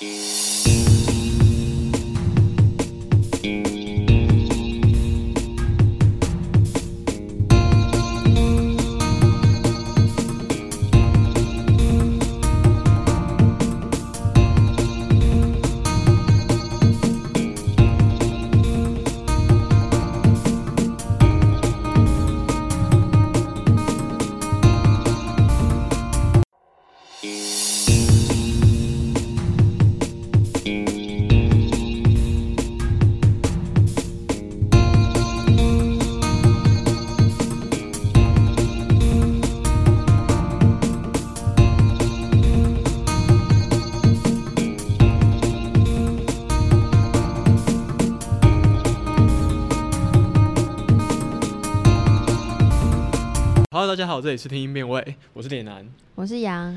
Música 家好，这里是听音辨位，我是脸男。我是杨，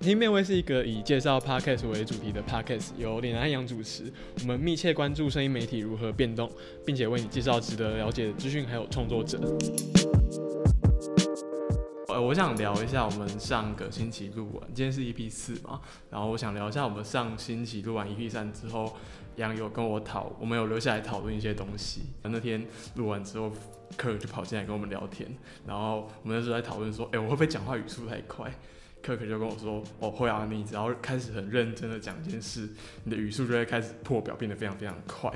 听音辨位是一个以介绍 podcast 为主题的 podcast，由脸男和杨主持。我们密切关注声音媒体如何变动，并且为你介绍值得了解的资讯，还有创作者。呃，我想聊一下我们上个星期录完，今天是 EP 四嘛，然后我想聊一下我们上星期录完 EP 三之后，杨有跟我讨，我们有留下来讨论一些东西。那天录完之后，客人就跑进来跟我们聊天，然后我们那时候在讨论说，哎、我会不会讲话语速太快？柯克就跟我说：“哦，会啊，你只要开始很认真的讲一件事，你的语速就会开始破表，变得非常非常快。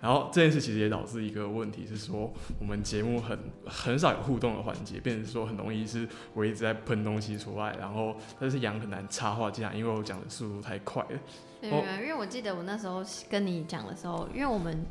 然后这件事其实也导致一个问题是说，我们节目很很少有互动的环节，变成说很容易是我一直在喷东西出来，然后但是杨很难插话进来，因为我讲的速度太快了。哦没有，因为我记得我那时候跟你讲的时候，因为我们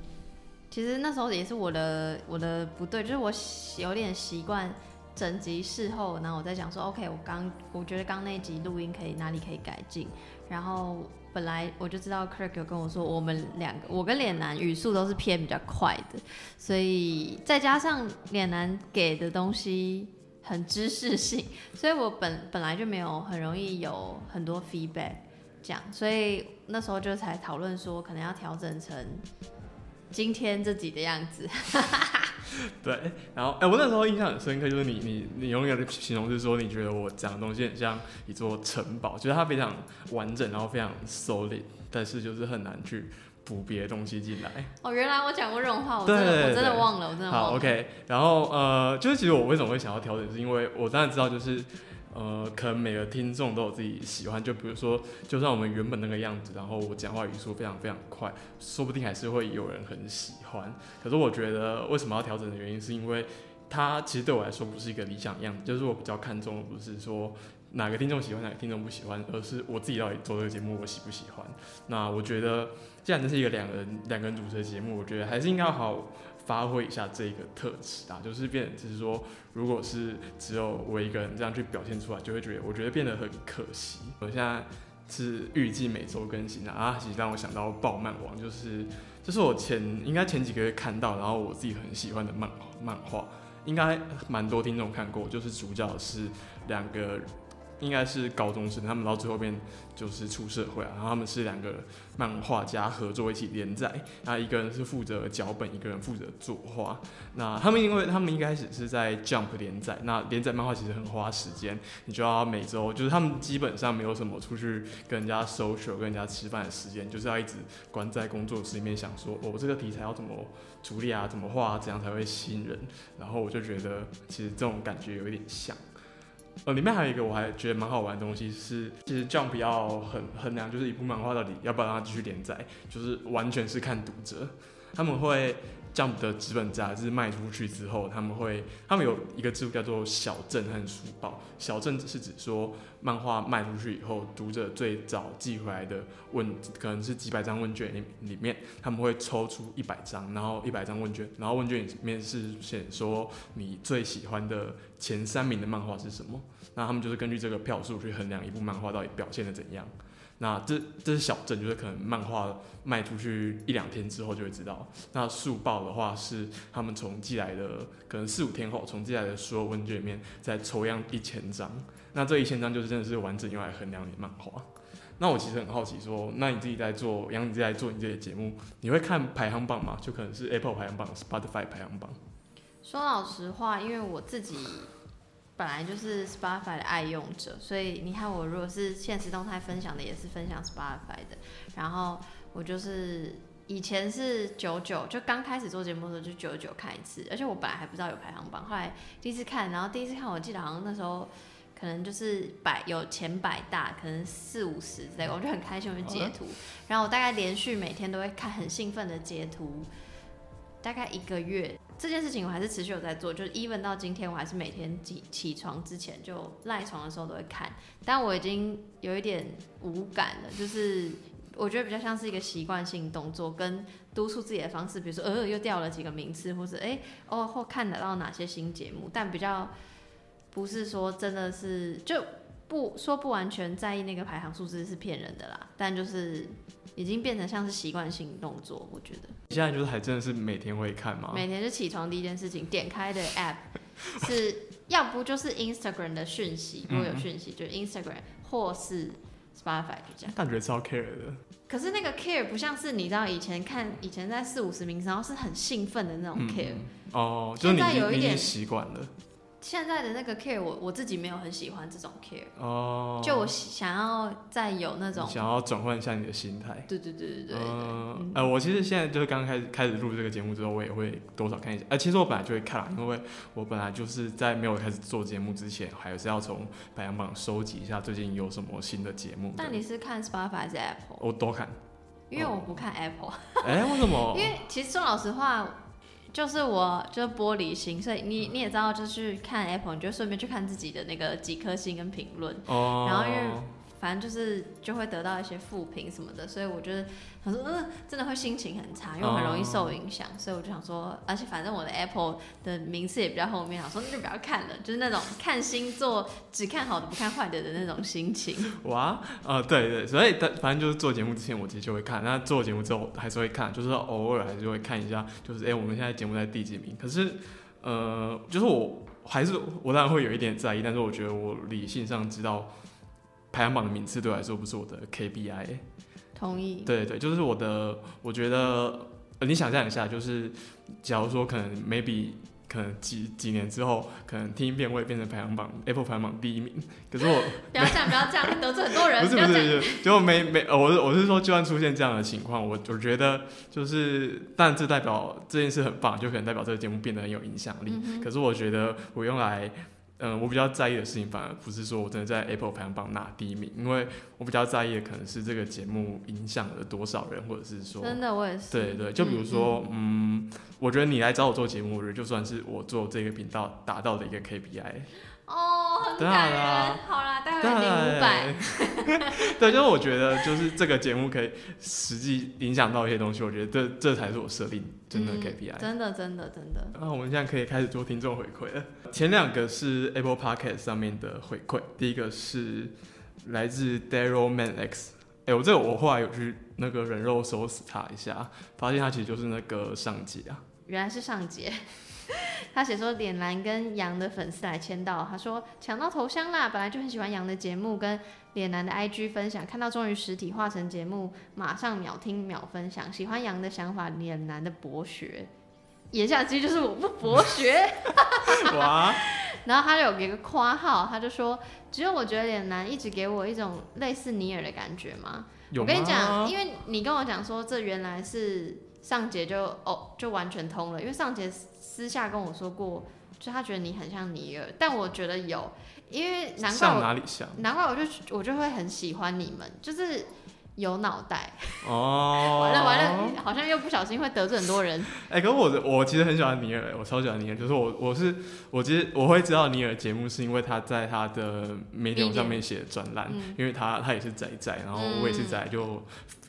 其实那时候也是我的我的不对，就是我有点习惯整集事后，然后我在讲说，OK，我刚我觉得刚那一集录音可以哪里可以改进，然后本来我就知道 Kirk 有跟我说，我们两个我跟脸男语速都是偏比较快的，所以再加上脸男给的东西。很知识性，所以我本本来就没有很容易有很多 feedback，这样，所以那时候就才讨论说，可能要调整成今天自己的样子。对，然后哎、我那时候印象很深刻，就是你你你永远的形容是说，你觉得我讲的东西很像一座城堡，就是它非常完整，然后非常 solid，但是就是很难去补别的东西进来。哦，原来我讲过这种话，我真的我真的忘了，我真的忘了。好，OK，然后呃，就是其实我为什么会想要调整，是因为我当然知道，就是呃，可能每个听众都有自己喜欢，就比如说，就算我们原本那个样子，然后我讲话语速非常非常快，说不定还是会有人很喜欢。可是我觉得为什么要调整的原因，是因为它其实对我来说不是一个理想样子，就是我比较看重的不是说。哪个听众喜欢，哪个听众不喜欢，而是我自己到底做这个节目我喜不喜欢。那我觉得，既然这是一个两个人两个人主持的节目，我觉得还是应该好好发挥一下这个特质啊，就是变就是说，如果是只有我一个人这样去表现出来，就会觉得我觉得变得很可惜。我现在是预计每周更新的啊，其实让我想到《爆漫王》，就是这是我前应该前几个月看到，然后我自己很喜欢的漫漫画，应该蛮多听众看过，就是主角是两个。应该是高中生，他们到最后面就是出社会啊，然后他们是两个漫画家合作一起连载，那一个人是负责脚本，一个人负责作画。那他们因为他们一开始是在 Jump 连载，那连载漫画其实很花时间，你就要每周就是他们基本上没有什么出去跟人家 social、跟人家吃饭的时间，就是要一直关在工作室里面想说，哦，这个题材要怎么处理啊，怎么画、啊，这样才会吸引人。然后我就觉得其实这种感觉有一点像。呃，里面还有一个我还觉得蛮好玩的东西是，其实 Jump 要很衡量，就是一部漫画到底要不要让它继续连载，就是完全是看读者，他们会这样的资本杂志卖出去之后，他们会他们有一个制度叫做小镇和书报，小镇是指说漫画卖出去以后，读者最早寄回来的问，可能是几百张问卷里里面，他们会抽出一百张，然后一百张问卷，然后问卷里面是写说你最喜欢的前三名的漫画是什么。那他们就是根据这个票数去衡量一部漫画到底表现的怎样。那这这是小镇，就是可能漫画卖出去一两天之后就会知道。那速报的话是他们从寄来的可能四五天后，从寄来的所有问卷里面再抽样一千张。那这一千张就是真的是完整用来衡量你的漫画。那我其实很好奇说，那你自己在做，杨你自己在做你这些节目，你会看排行榜吗？就可能是 Apple 排行榜、Spotify 排行榜。说老实话，因为我自己本来就是 Spotify 的爱用者，所以你看我如果是现实动态分享的，也是分享 Spotify 的。然后我就是以前是九九，就刚开始做节目的时候就九九看一次，而且我本来还不知道有排行榜，后来第一次看，然后第一次看我记得好像那时候可能就是百有前百大，可能四五十之类，我就很开心，我就截图，然后我大概连续每天都会看，很兴奋的截图，大概一个月。这件事情我还是持续有在做，就是 even 到今天，我还是每天起起床之前就赖床的时候都会看，但我已经有一点无感了，就是我觉得比较像是一个习惯性动作，跟督促自己的方式，比如说呃又掉了几个名次，或者哎哦或看得到哪些新节目，但比较不是说真的是就不说不完全在意那个排行数字是骗人的啦，但就是已经变成像是习惯性动作，我觉得。现在就是还真的是每天会看吗？每天就起床第一件事情，点开的 app 是要不就是 Instagram 的讯息，如果有讯息就 Instagram 或是 Spotify 就这样。感觉超 care 的。可是那个 care 不像是你知道以前看以前在四五十名，然后是很兴奋的那种 care。哦，就是你已经习惯了。现在的那个 care，我我自己没有很喜欢这种 care 哦，就我想要再有那种想要转换一下你的心态。对对对对对。嗯，呃，我其实现在就是刚刚开始开始录这个节目之后，我也会多少看一下。呃，其实我本来就会看，因为我本来就是在没有开始做节目之前，还是要从排行榜收集一下最近有什么新的节目。但你是看 Spotify 还是 Apple？我都看，因为我不看 Apple。哎，为什么？因为其实说老实话。就是我就是玻璃心，所以你你也知道，就是看 Apple，你就顺便去看自己的那个几颗星跟评论，然后因为。反正就是就会得到一些负评什么的，所以我觉得他说嗯，真的会心情很差，因为很容易受影响，所以我就想说，而且反正我的 Apple 的名次也比较后面，想说那就不要看了，就是那种看星座只看好的不看坏的的那种心情。哇，呃，对对，所以但反正就是做节目之前我其实就会看，那做节目之后还是会看，就是偶尔还是会看一下，就是哎我们现在节目在第几名？可是呃，就是我还是我当然会有一点在意，但是我觉得我理性上知道。排行榜的名次对我来说不是我的 KPI，同意。对对，就是我的，我觉得，你想象一下，就是假如说可能 maybe 可能几几年之后，可能听一遍会变成排行榜 Apple 排行榜第一名，可是我 不要这样，不要这样，得罪很多人。不是不是不是，就没没，我是我是说，就算出现这样的情况，我我觉得就是，但这代表这件事很棒，就可能代表这个节目变得很有影响力。可是我觉得我用来。嗯，我比较在意的事情，反而不是说我真的在 Apple 排行榜拿第一名，因为我比较在意的可能是这个节目影响了多少人，或者是说，真的我也是。对对，就比如说，嗯，我觉得你来找我做节目，我觉得就算是我做这个频道达到的一个 KPI。哦，很感人。好啦，待会领五百。对，就是我觉得，就是这个节目可以实际影响到一些东西，我觉得这这才是我设定真的 KPI。真的，真的，真的。那我们现在可以开始做听众回馈了。前两个是 Apple Podcast 上面的回馈，第一个是来自 Daryl Man X。哎，我这个我后来有去那个人肉搜死他一下，发现他其实就是那个上杰啊。原来是上杰。他写说脸蓝跟杨的粉丝来签到，他说抢到头香啦！本来就很喜欢杨的节目跟脸蓝的 IG 分享，看到终于实体化成节目，马上秒听秒分享。喜欢杨的想法，脸蓝的博学，言下之意就是我不博学。哇！然后他有给个夸号，他就说只有我觉得脸蓝一直给我一种类似尼尔的感觉吗？我跟你讲，因为你跟我讲说这原来是上节就哦就完全通了，因为上节。私下跟我说过，就他觉得你很像尼尔，但我觉得有，因为难怪哪里像，难怪我就我就会很喜欢你们，就是有脑袋哦。完了完了，好像又不小心会得罪很多人。哎，可是我我其实很喜欢尼尔，我超喜欢尼尔，就是我我是我其实我会知道尼尔节目是因为他在他的媒体上面写的专栏，因为他他也是仔仔，然后我也是仔，就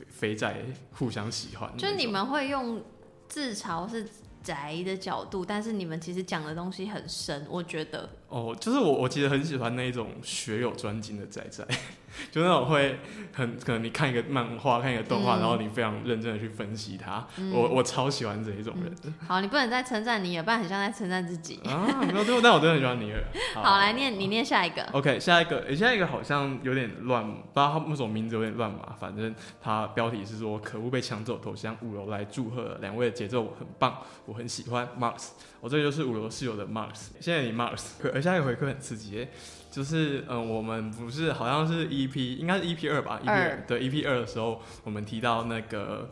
肥仔互相喜欢。就你们会用自嘲是。宅的角度，但是你们其实讲的东西很深，我觉得。哦，就是我，我其实很喜欢那一种学有专精的仔仔。就那种会很可能你看一个漫画看一个动画，然后你非常认真的去分析它，我我超喜欢这一种人。好，你不能再称赞尼尔，不然很像在称赞自己 啊。没有，但我真的很喜欢尼尔。好，来念你念下一个。OK，下一个，下一个好像有点乱，不知道他为什么名字有点乱嘛。反正他标题是说可恶被抢走头像，五楼来祝贺两位的节奏很棒，我很喜欢 Mars。我这个就是五楼室友的 Mars，谢谢你 Mars。而下一个回馈很刺激耶，就是嗯、呃我们不是好像是 EP，应该是 EP 二吧，EP 二对 EP 二的时候，我们提到那个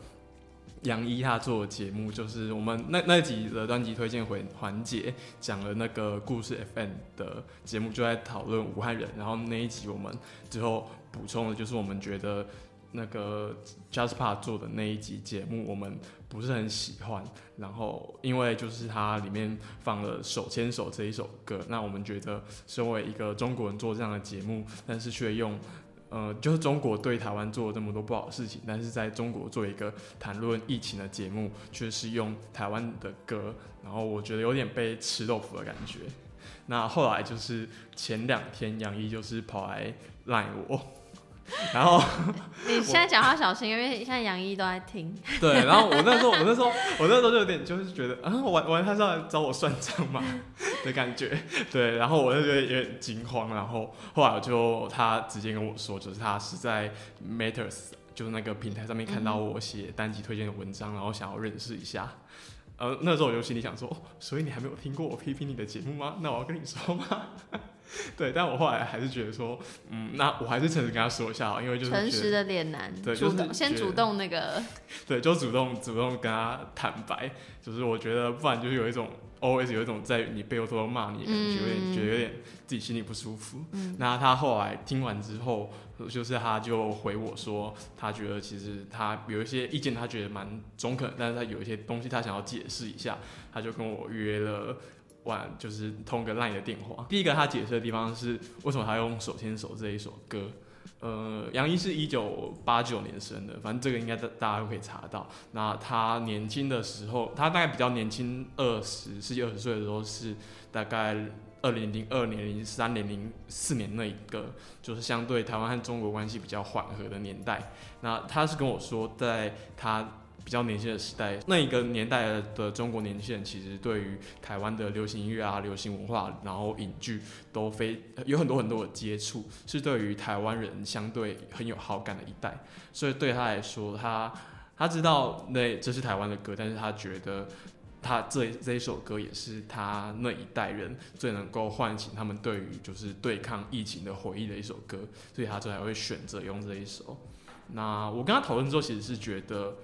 杨一他做的节目，就是我们那那集的专辑推荐环环节讲了那个故事 FM 的节目，就在讨论武汉人，然后那一集我们最后补充的就是我们觉得那个 Jasper 做的那一集节目，我们不是很喜欢。然后因为就是它里面放了《手牵手》这一首歌，那我们觉得身为一个中国人做这样的节目，但是却用。呃，就是中国对台湾做了这么多不好的事情，但是在中国做一个谈论疫情的节目，却是用台湾的歌，然后我觉得有点被吃豆腐的感觉。那后来就是前两天杨一就是跑来赖我，然后 你现在讲话小心，因为现在杨一都在听。对，然后我那时候，我那时候，我那时候就有点就是觉得啊，玩玩他是要来找我算账嘛的感觉，对，然后我就觉得有点惊慌，然后后来我就他直接跟我说，就是他是在 Matters 就是那个平台上面看到我写单集推荐的文章，然后想要认识一下。呃，那时候我就心里想说，哦，所以你还没有听过我批评你的节目吗？那我要跟你说吗？对，但我后来还是觉得说，嗯，那我还是诚实跟他说一下好，因为就是诚实的脸男，对主就是先主动那个，对，就主动主动跟他坦白，就是我觉得不然就是有一种 always 有一种在你背后偷偷骂你的感觉，有点嗯觉得有点自己心里不舒服。嗯那他后来听完之后，就是他就回我说，他觉得其实他有一些意见，他觉得蛮中肯，但是他有一些东西他想要解释一下，他就跟我约了。晚就是通个 LINE 的电话。第一个他解释的地方是为什么他用《手牵手》这一首歌。呃，杨一是一九八九年生的，反正这个应该大大家都可以查到。那他年轻的时候，他大概比较年轻，二十十几二十岁的时候是大概二零零二年、零三年、零四年那一个，就是相对台湾和中国关系比较缓和的年代。那他是跟我说，在他比较年轻的时代，那一个年代的中国年轻人，其实对于台湾的流行音乐啊、流行文化，然后影剧都非有很多很多的接触，是对于台湾人相对很有好感的一代。所以对他来说，他他知道那这是台湾的歌，但是他觉得他这这一首歌也是他那一代人最能够唤醒他们对于就是对抗疫情的回忆的一首歌，所以他才会选择用这一首。那我跟他讨论之后，其实是觉得，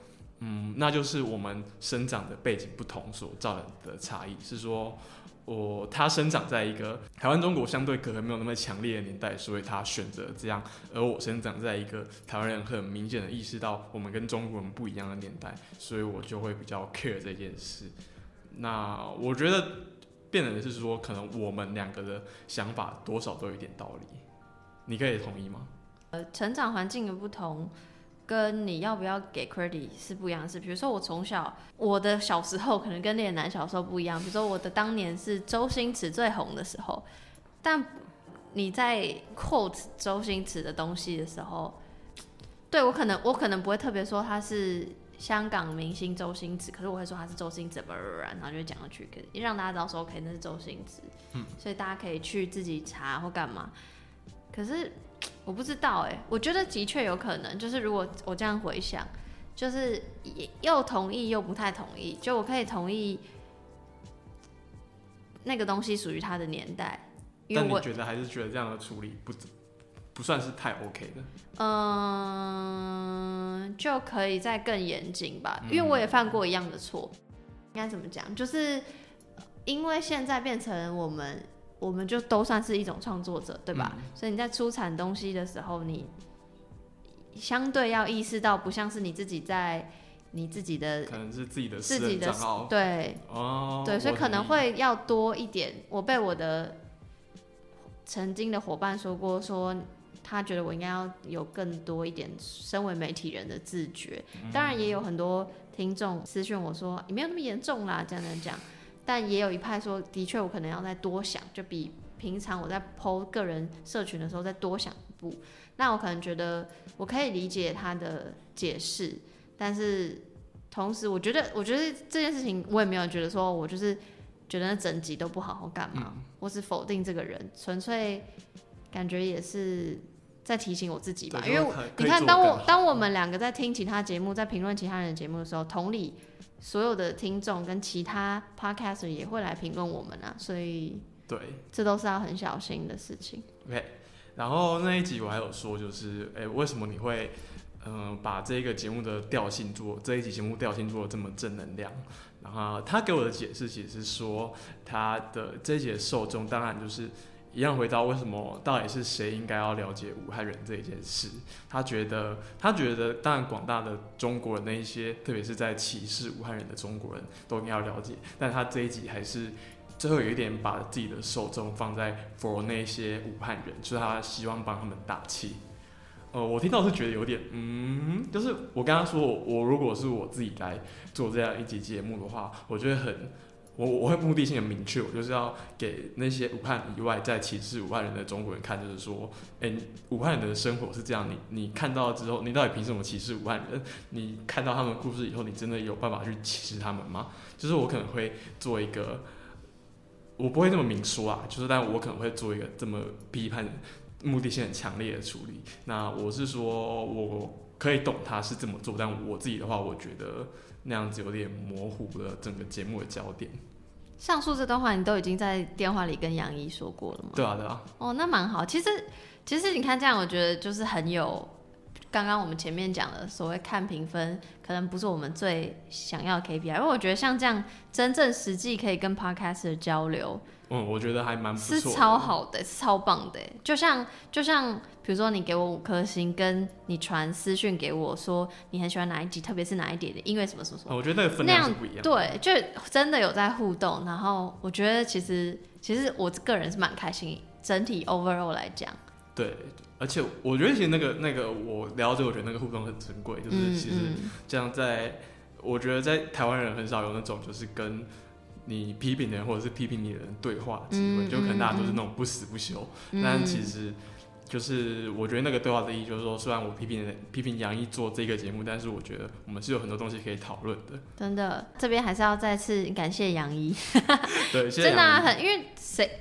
嗯，那就是我们生长的背景不同所造成的差异，是说。我他生长在一个台湾中国相对隔阂没有那么强烈的年代，所以他选择这样；而我生长在一个台湾人很明显的意识到我们跟中国人不一样的年代，所以我就会比较 care 这件事。那我觉得变成的是说，可能我们两个的想法多少都有点道理，你可以同意吗？呃，成长环境的不同，跟你要不要给 credit 是不一样的事。比如说我从小，我的小时候可能跟恋男小时候不一样。比如说我的当年是周星驰最红的时候，但你在 quote 周星驰的东西的时候，对我可能我可能不会特别说他是香港明星周星驰，可是我会说他是周星驰，然后就讲上去，可以让大家知道说 OK 那是周星驰，嗯，所以大家可以去自己查或干嘛。可是我不知道哎、我觉得的确有可能，就是如果我这样回想，就是又同意又不太同意，就我可以同意那个东西属于他的年代，因为我但你觉得还是觉得这样的处理不不算是太 OK 的？嗯就可以再更严谨吧，嗯因为我也犯过一样的错，应该怎么讲？就是因为现在变成我们。我们就都算是一种创作者，对吧？嗯所以你在出产东西的时候，你相对要意识到，不像是你自己在你自己的可能是自己的私自己的对哦，对，所以可能会要多一点。我被我的曾经的伙伴说过，说他觉得我应该要有更多一点身为媒体人的自觉。嗯当然，也有很多听众私讯我说，你没有那么严重啦，这样这样讲。但也有一派说，的确我可能要再多想，就比平常我在 PO 个人社群的时候再多想一步。那我可能觉得我可以理解他的解释，但是同时我觉得，我觉得这件事情我也没有觉得说我就是觉得那整集都不好好干嘛，嗯。我是否定这个人，纯粹感觉也是在提醒我自己吧，因为你看，当我当我们两个在听其他节目，在评论其他人的节目的时候，同理，所有的听众跟其他 podcaster 也会来评论我们啊，所以对这都是要很小心的事情。，OK。然后那一集我还有说，就是哎、为什么你会嗯、把这个节目的调性做这一集节目调性做的这么正能量？然后他给我的解释其实是说，他的这一集的受众当然就是一样回到为什么到底是谁应该要了解武汉人这一件事。他觉得，他觉得，当然广大的中国人那一些，特别是在歧视武汉人的中国人都应该要了解，但他这一集还是。最后有一点把自己的受众放在 for 那些武汉人，就是他希望帮他们打气。呃，我听到是觉得有点，嗯，就是我跟他说我如果是我自己来做这样一集节目的话，我觉得很，我我会目的性很明确，我就是要给那些武汉以外在歧视武汉人的中国人看，就是说，哎、武汉人的生活是这样，你你看到之后，你到底凭什么歧视武汉人？你看到他们故事以后，你真的有办法去歧视他们吗？就是我可能会做一个，我不会这么明说啊，就是但我可能会做一个这么批判。目的性很强烈的处理。那我是说，我可以懂他是这么做，但我自己的话，我觉得那样子有点模糊了整个节目的焦点。上述这段话你都已经在电话里跟杨一说过了吗？对啊，对啊，哦，那蛮好。其实，其实你看这样，我觉得就是很有刚刚我们前面讲的所谓看评分，可能不是我们最想要 KPI，因为我觉得像这样真正实际可以跟 Podcast 的交流嗯，我觉得还蛮不是错的。超好的，是超棒的。就像就像比如说你给我五颗星，跟你传私讯给我说你很喜欢哪一集，特别是哪一点的音乐什么什么什么。哦我觉得那个分量是不一样。对，就真的有在互动，然后我觉得其实其实我个人是蛮开心，整体 overall 来讲，对，而且我觉得其实那个那个我聊着，我觉得那个互动很珍贵，就是嗯其实嗯这样在，我觉得在台湾人很少有那种就是跟。你批评的人或者是批评你的人对话机会，嗯就可能大家都是嗯那种不死不休，嗯但其实就是我觉得那个对话的意义就是说，虽然我批评批评杨毅做这个节目，但是我觉得我们是有很多东西可以讨论的。真的这边还是要再次感谢杨一，对，谢谢真的、啊、很因为谁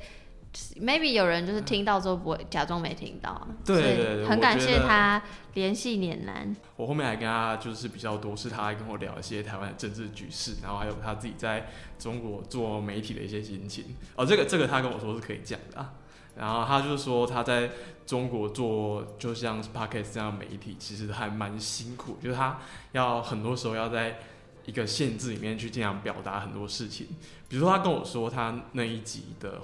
maybe 有人就是听到之后不会假装没听到啊，对对对很感谢他联系碾男，我后面还跟他就是比较多，是他还跟我聊一些台湾的政治局势，然后还有他自己在中国做媒体的一些心情。哦，这个这个他跟我说是可以讲的啊。然后他就是说他在中国做就像 s p a r k e s 这样的媒体，其实还蛮辛苦，就是他要很多时候要在一个限制里面去尽量表达很多事情。比如说他跟我说他那一集的，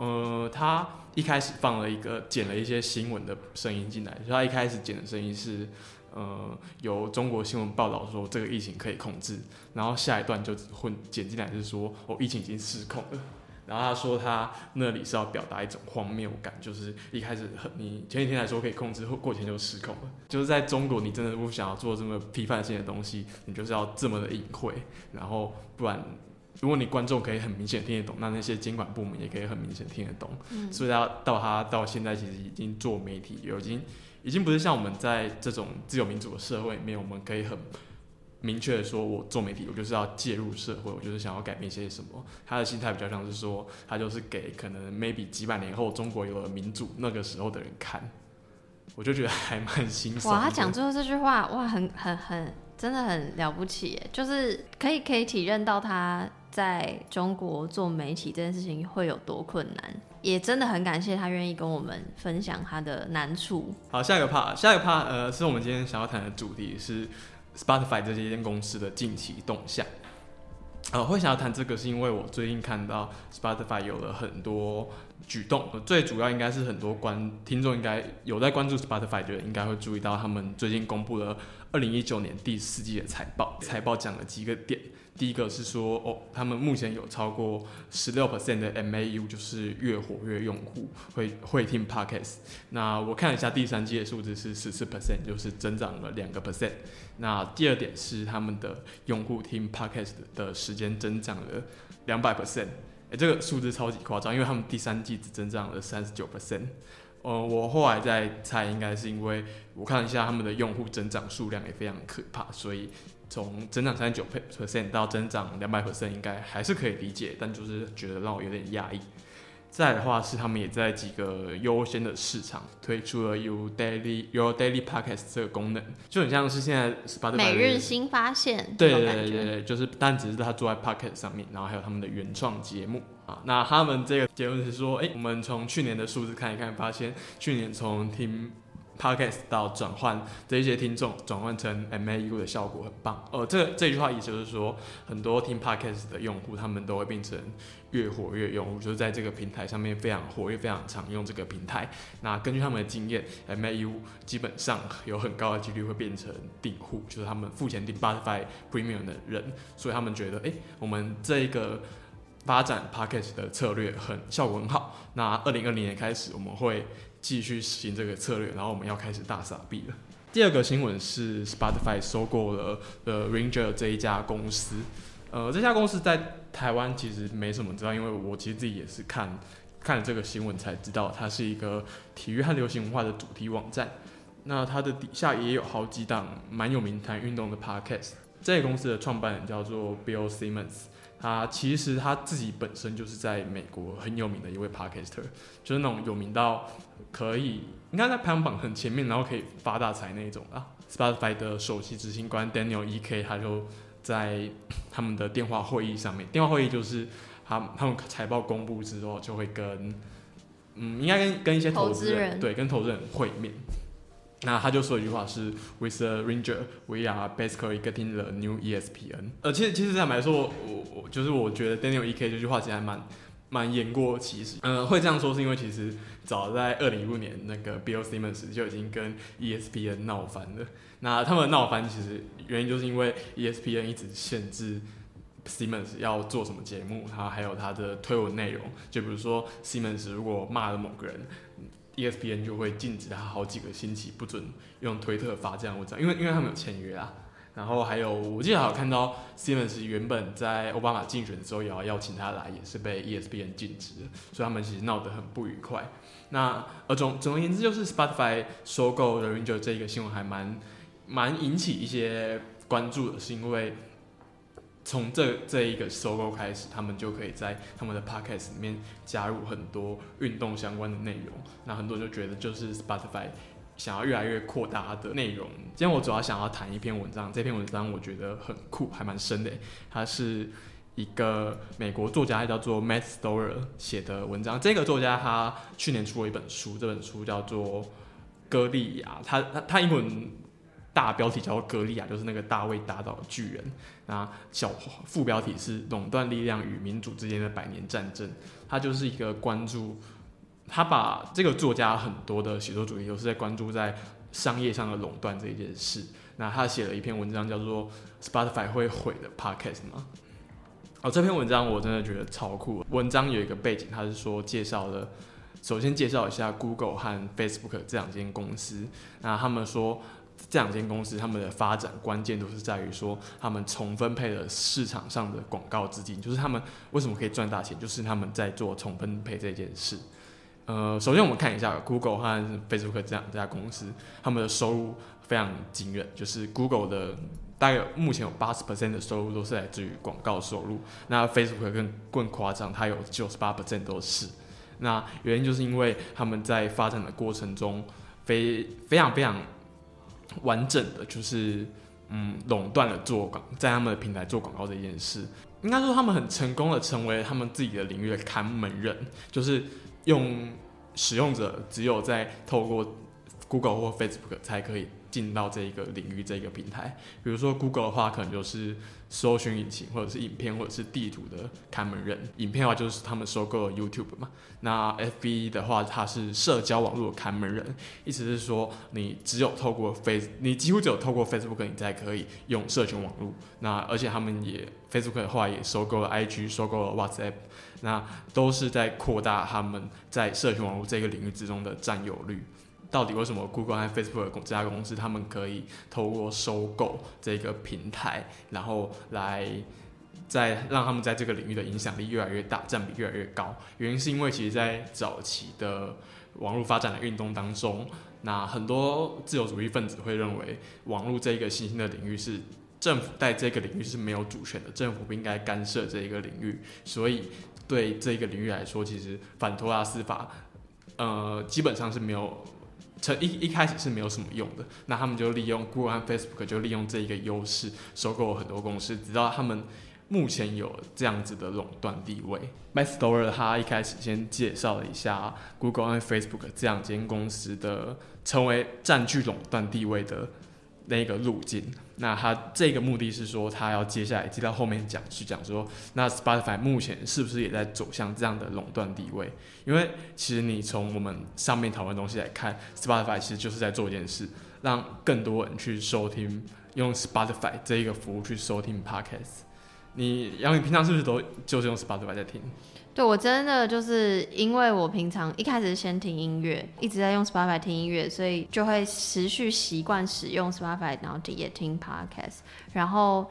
呃，他一开始放了一个剪了一些新闻的声音进来，就他一开始剪的声音是。呃，有中国新闻报道说这个疫情可以控制，然后下一段就混剪进来就是说哦，疫情已经失控了。然后他说他那里是要表达一种荒谬感，就是一开始很你前几天来说可以控制，后过几天就失控了。就是在中国，你真的不想要做这么批判性的东西，你就是要这么的隐晦，然后不然。如果你观众可以很明显听得懂，那那些监管部门也可以很明显听得懂。嗯所以他到他到现在其实已经做媒体，有已经已经不是像我们在这种自由民主的社会里面，我们可以很明确的说，我做媒体，我就是要介入社会，我就是想要改变些什么。他的心态比较像是说，他就是给可能 maybe 几百年后中国有了民主那个时候的人看，我就觉得还蛮心酸。哇，他讲最后这句话，哇，很很很，真的很了不起耶，就是可以可以体认到他在中国做媒体这件事情会有多困难，也真的很感谢他愿意跟我们分享他的难处。好，下一个 part，下一个 part，呃，是我们今天想要谈的主题是 Spotify 这间公司的近期动向。呃，会想要谈这个，是因为我最近看到 Spotify 有了很多举动，呃最主要应该是很多观听众应该有在关注 Spotify 的人，应该会注意到他们最近公布了二零一九年第四季的财报。财报讲了几个点，第一个是说，哦，他们目前有超过十六 percent 的 MAU，就是越活跃用户会会听 Podcast。那我看了一下第三季的数字是十四 percent，就是增长了两个 percent。那第二点是他们的用户听 podcast 的时间增长了两百 percent，哎，这个数字超级夸张，因为他们第三季只增长了三十九 percent。呃，我后来在猜，应该是因为我看了一下他们的用户增长数量也非常可怕，所以从增长三十九 percent 到增长两百 percent，应该还是可以理解，但就是觉得让我有点压抑。再的话是他们也在几个优先的市场推出了 You Daily Your Daily Podcast 这个功能，就很像是现在 Spotify 每日新发现，对对对对对，就是但只是他坐在 Podcast 上面，然后还有他们的原创节目啊。那他们这个结论是说，哎，我们从去年的数字看一看，发现去年从听 Podcast 到转换这一些听众转换成 MAU 的效果很棒。呃，这这句话意思就是说，很多听 Podcast 的用户，他们都会变成越活跃用户，就是在这个平台上面非常活跃、非常常用这个平台。那根据他们的经验，MAU 基本上有很高的几率会变成订户，就是他们付钱订 Spotify Premium 的人，所以他们觉得，哎，我们这一个发展 Podcast 的策略很效果很好。那二零二零年开始，我们会。继续实行这个策略，然后我们要开始大傻逼了。第二个新闻是 Spotify 收购了呃 Ranger 这一家公司。呃，这家公司在台湾其实没什么知道，因为我其实自己也是看看了这个新闻才知道，它是一个体育和流行文化的主题网站。那它的底下也有好几档蛮有名谈运动的 Podcast。这个公司的创办人叫做 Bill Simmons。他其实他自己本身就是在美国很有名的一位 podcaster，就是那种有名到可以应该在排行榜很前面，然后可以发大财那一种啊。Spotify 的首席执行官 Daniel Ek 他就在他们的电话会议上面，电话会议就是他他们财报公布之后就会跟嗯应该跟跟一些投资人对跟投资人会面。那他就说一句话是，With the Ranger, we are basically getting the new ESPN。呃，其实其实坦白说，我我就是我觉得 Daniel Ek 这句话其实还蛮蛮言过其实。嗯，会这样说是因为其实早在二零一五年，那个 Bill Simmons 就已经跟 ESPN 闹翻了。那他们闹翻其实原因就是因为 ESPN 一直限制 Simmons 要做什么节目，他还有他的推文内容。就比如说 Simmons 如果骂了某个人。ESPN 就会禁止他好几个星期不准用推特发这样文章，因为因为他们有签约啊。然后还有，我记得还有看到 Simmons 原本在奥巴马竞选的时候也要邀请他来，也是被 ESPN 禁止，所以他们其实闹得很不愉快。那呃总总而言之，就是 Spotify 收购 The Ranger 这个新闻还蛮蛮引起一些关注的，是因为。从这这一个收购开始，他们就可以在他们的 podcast 里面加入很多运动相关的内容。那很多人就觉得，就是 Spotify 想要越来越扩大它的内容。今天我主要想要谈一篇文章，这篇文章我觉得很酷，还蛮深的。它是一个美国作家叫做 Matt Storer 写的文章。这个作家他去年出了一本书，这本书叫做《歌利亚》，他他他英文。大标题叫做《格利亚》，就是那个大卫打倒巨人。那小副标题是“垄断力量与民主之间的百年战争”。他就是一个关注，他把这个作家很多的写作主题都是在关注在商业上的垄断这一件事。那他写了一篇文章叫做《Spotify 会毁的 Podcast》吗？哦，这篇文章我真的觉得超酷。文章有一个背景，他是说介绍了，首先介绍一下 Google 和 Facebook 这两间公司。那他们说。这两间公司他们的发展关键都是在于说，他们重分配了市场上的广告资金，就是他们为什么可以赚大钱，就是他们在做重分配这件事。呃，首先我们看一下 Google 和 Facebook 这两家公司，他们的收入非常惊人，就是 Google 的大概目前有八十 percent 的收入都是来自于广告收入，那 Facebook 更更夸张，它有九十八 percent 都是。那原因就是因为他们在发展的过程中，非非常非常。完整的就是，嗯，垄断了做广在他们的平台做广告这件事，应该说他们很成功的成为他们自己的领域的看门人，就是用使用者只有在透过 Google 或 Facebook 才可以。进到这一个领域，这一个平台，比如说 Google 的话，可能就是搜寻引擎，或者是影片，或者是地图的看门人。影片的话，就是他们收购了 YouTube 嘛。那 FB 的话，它是社交网络的看门人，意思是说，你只有透过 Face，你几乎只有透过 Facebook，你才可以用社群网络。那而且他们也 Facebook 的话，也收购了 IG，收购了 WhatsApp，那都是在扩大他们在社群网络这个领域之中的占有率。到底为什么 Google 和 Facebook 这家公司他们可以透过收购这个平台，然后来在让他们在这个领域的影响力越来越大，占比越来越高？原因是因为其实，在早期的网络发展的运动当中，那很多自由主义分子会认为，网络这一个新兴的领域是政府在这个领域是没有主权的，政府不应该干涉这一个领域，所以。对这个领域来说，其实反托拉斯法，呃，基本上是没有，成一一开始是没有什么用的。那他们就利用 Google 和 Facebook 就利用这一个优势，收购了很多公司，直到他们目前有这样子的垄断地位。m a t Storer 他一开始先介绍了一下 Google 和 Facebook 这两间公司的成为占据垄断地位的那个路径。那他这个目的是说，他要接下来接到后面讲去讲说，那 Spotify 目前是不是也在走向这样的垄断地位？因为其实你从我们上面讨论东西来看，Spotify 其实就是在做一件事，让更多人去收听，用 Spotify 这一个服务去收听 Podcast。你，然后你平常是不是都就是用 Spotify 在听？对我真的就是因为我平常一开始先听音乐，一直在用 Spotify 听音乐，所以就会持续习惯使用 Spotify，然后也听 Podcast，然后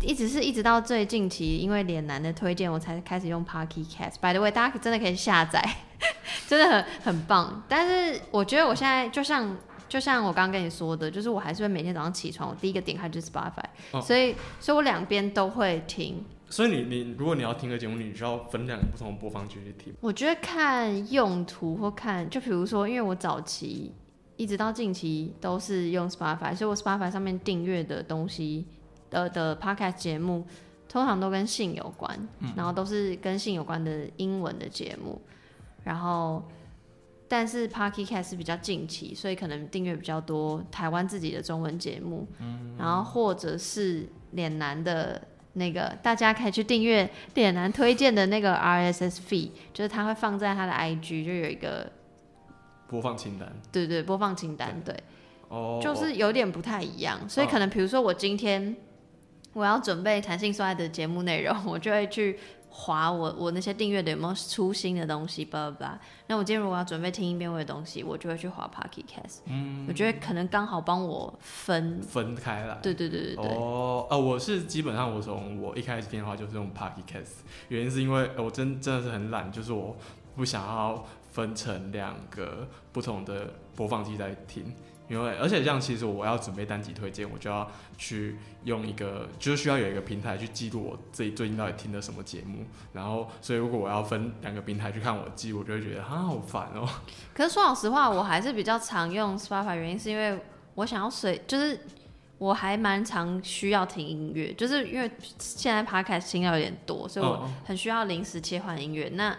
一直是一直到最近期，因为脸男的推荐，我才开始用 Podcast。By the way，大家真的可以下载，真的很很棒。但是我觉得我现在就像就像我刚刚跟你说的，就是我还是会每天早上起床，我第一个点开就是 Spotify，、哦所以所以我两边都会听。所以你你如果你要听个节目，你需要分两个不同的播放区去听。我觉得看用途或看，就比如说，因为我早期一直到近期都是用 Spotify，所以我 Spotify 上面订阅的东西的的 podcast 节目，通常都跟性有关，然后都是跟性有关的英文的节目，然后。但是 Podcast 是比较近期，所以可能订阅比较多台湾自己的中文节目，然后或者是脸男的那个，大家可以去订阅点男推荐的那个 RSS feed，就是他会放在他的 IG，就有一个播放清单。对对播放清单，对，哦，就是有点不太一样，所以可能比如说我今天我要准备弹性说爱的节目内容，我就会去划我我那些订阅的有没有出新的东西，叭叭叭。那我今天如果要准备听音辨位的东西，我就会去划 Podcast，嗯，我觉得可能刚好帮我分，分开来。对对对对对，哦，呃，我是基本上我从我一开始听的话就是用 Podcast，原因是因为呃我真真的是很懒，就是我不想要分成两个不同的播放器在听，因为而且这样其实我要准备单集推荐，我就要去用一个，就是需要有一个平台去记录我自己最近到底听的什么节目，然后所以如果我要分两个平台去看我记录，我就会觉得啊好烦哦。可是说老实话，我还是比较常用 Spotify，原因是因为我想要随，就是我还蛮常需要听音乐，就是因为现在 Podcast 听到有点多，所以我嗯很需要临时切换音乐。那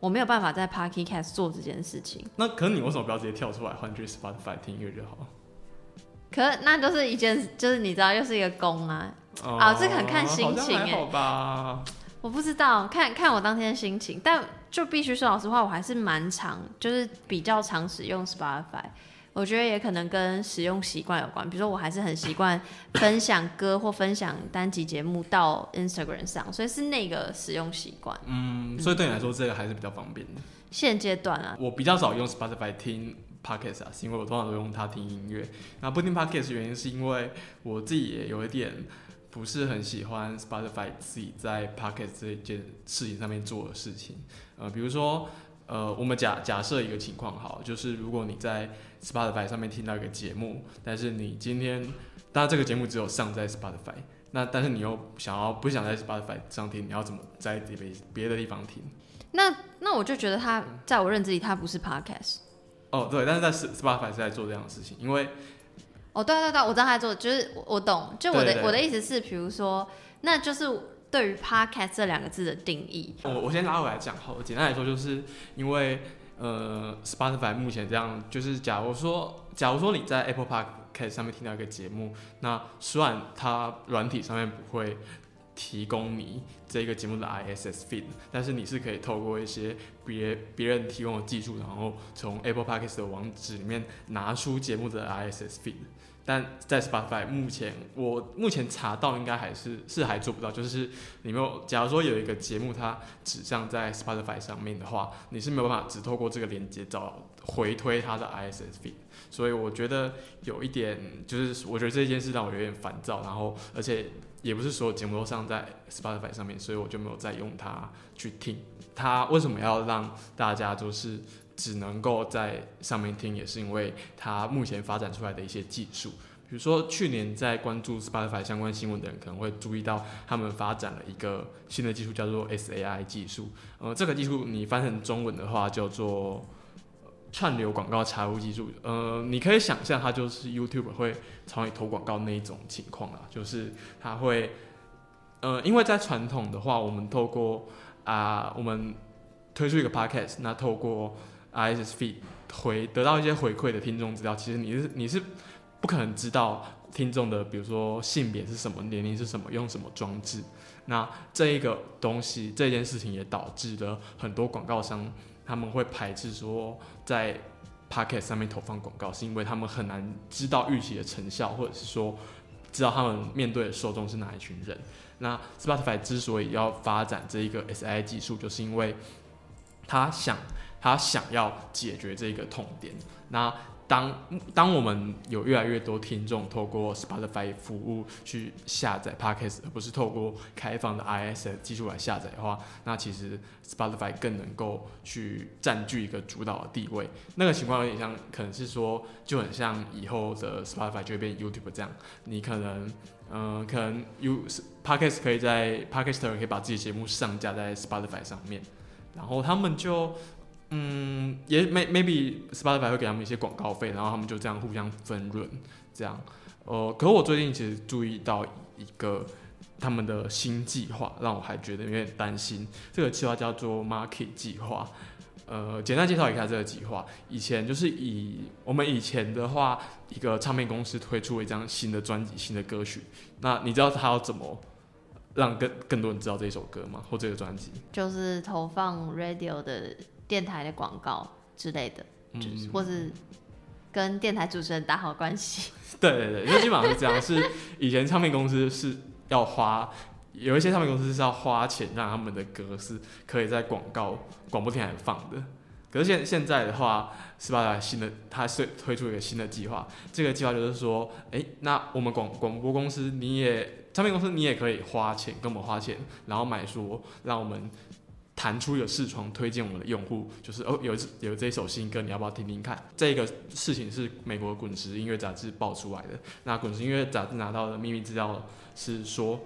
我没有办法在 Podcast 做这件事情，那可是你为什么不要直接跳出来换去 Spotify 听音乐就好？可是那就是一件，就是你知道，又是一个功啊。啊这个很看心情好吧。我不知道，看看我当天的心情，但就必须说老实话，我还是蛮常，就是比较常使用 Spotify。我觉得也可能跟使用习惯有关，比如说我还是很习惯分享歌或分享单集节目到 Instagram 上，所以是那个使用习惯。嗯，所以对你来说这个还是比较方便的。现阶段啊，我比较少用 Spotify 听 Podcast 啊，是因为我通常都用它听音乐。那不听 Podcast 原因是因为我自己也有一点不是很喜欢 Spotify 自己在 Podcast 这件事情上面做的事情。呃，比如说，呃，我们假假设一个情况好，就是如果你在 Spotify 上面听到一个节目，但是你今天，当然这个节目只有上在 Spotify，那但是你又想要不想在 Spotify 上听，你要怎么在别别的地方听？那那我就觉得它在我认知里它不是 Podcast。哦，对，但是在 Spotify 是在做这样的事情，因为哦，对对对，我知道他在做，就是我我懂，就我的我的意思是，比如说，那就是对于 Podcast 这两个字的定义。我我先拉回来讲好了，简单来说，就是因为呃，Spotify 目前这样，就是假如说，假如说你在 Apple Podcast 上面听到一个节目，那虽然它软体上面不会提供你这个节目的 ISS feed，但是你是可以透过一些别别人提供的技术，然后从 Apple Podcast 的网址里面拿出节目的 ISS feed。但在 Spotify 目前，我目前查到应该还是是还做不到，就是你没有，假如说有一个节目它指向在 Spotify 上面的话，你是没有办法只透过这个连接找回推它的 ISS feed，所以我觉得有一点就是，我觉得这件事让我有点烦躁，然后而且也不是所有节目都上在 Spotify 上面，所以我就没有再用它去听。它为什么要让大家就是只能够在上面听，也是因为它目前发展出来的一些技术，比如说去年在关注 Spotify 相关新闻的人，可能会注意到他们发展了一个新的技术，叫做 SAI 技术。呃，这个技术你翻成中文的话叫做串流广告插入技术。呃，你可以想象它就是 YouTube 会朝你投广告那一种情况啦，就是它会，呃，因为在传统的话，我们透过啊，我们推出一个 Podcast，那透过 RSS feed 回得到一些回馈的听众资料，其实你是你是不可能知道听众的，比如说性别是什么、年龄是什么、用什么装置。那这一个东西，这件事情也导致了很多广告商他们会排斥说在 Podcast 上面投放广告，是因为他们很难知道预期的成效，或者是说知道他们面对的受众是哪一群人。那 Spotify 之所以要发展这一个 SI 技术，就是因为他想。他想要解决这个痛点。那当当我们有越来越多听众透过 Spotify 服务去下载 Podcast，而不是透过开放的 IS 技术来下载的话，那其实 Spotify 更能够去占据一个主导的地位。那个情况有点像，可能是说，就很像以后的 Spotify 就会变 YouTube 这样。你可能，嗯，可能 You Podcast 可以在 Podcaster 可以把自己节目上架在 Spotify 上面，然后他们就。嗯，也 may maybe Spotify 会给他们一些广告费，然后他们就这样互相分润，这样。呃，可我最近其实注意到一个他们的新计划，让我还觉得有点担心。这个计划叫做 Market 计划。呃，简单介绍一下这个计划。以前就是以我们以前的话，一个唱片公司推出了一张新的专辑、新的歌曲，那你知道他要怎么让更更多人知道这首歌吗？或这个专辑？就是投放 radio 的。电台的广告之类的，就是或是跟电台主持人打好关系。对对对，因为基本上是这样。是以前唱片公司是要花，有一些唱片公司是要花钱让他们的歌是可以在广告广播电台放的。可是现现在的话，斯巴达新的，它是推出一个新的计划。这个计划就是说，哎，那我们广广播公司，你也唱片公司，你也可以花钱跟我们花钱，然后买说让我们。弹出一个视窗，推荐我们的用户，就是哦，有有这首新歌，你要不要听听看？这个事情是美国滚石音乐杂志爆出来的。那滚石音乐杂志拿到的秘密资料是说，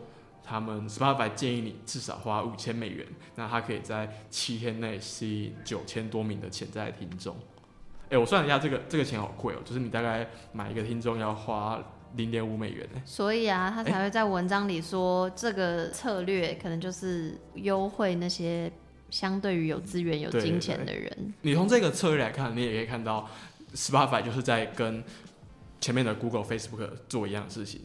他们 Spotify 建议你至少花五千美元，那他可以在七天内吸引九千多名的潜在听众。哎，我算了一下，这个这个钱好贵哦，就是你大概买一个听众要花零点五美元所以啊，他才会在文章里说，这个策略可能就是优惠那些。相对于有资源、有金钱的人，你从这个策略来看，你也可以看到，Spotify 就是在跟前面的 Google、Facebook 做一样的事情。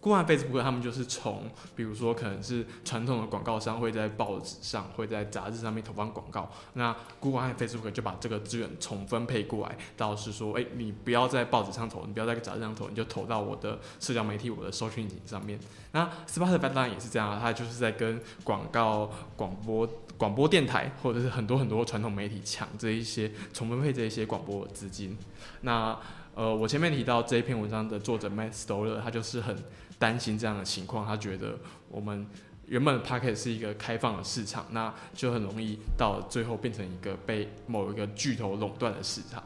Google、Facebook 他们就是从，比如说可能是传统的广告商会在报纸上、会在杂志上面投放广告，那 Google 和 Facebook 就把这个资源重分配过来，到是说，哎，你不要在报纸上投，你不要在杂志上投，你就投到我的社交媒体、我的搜寻引擎上面。那 Spotify 当然也是这样，它就是在跟广告、广播。广播电台或者是很多很多传统媒体抢这一些重分配这一些广播资金。那呃，我前面提到这一篇文章的作者 Matt Stoller，他就是很担心这样的情况。他觉得我们原本 p a c k e t 是一个开放的市场，那就很容易到最后变成一个被某一个巨头垄断的市场。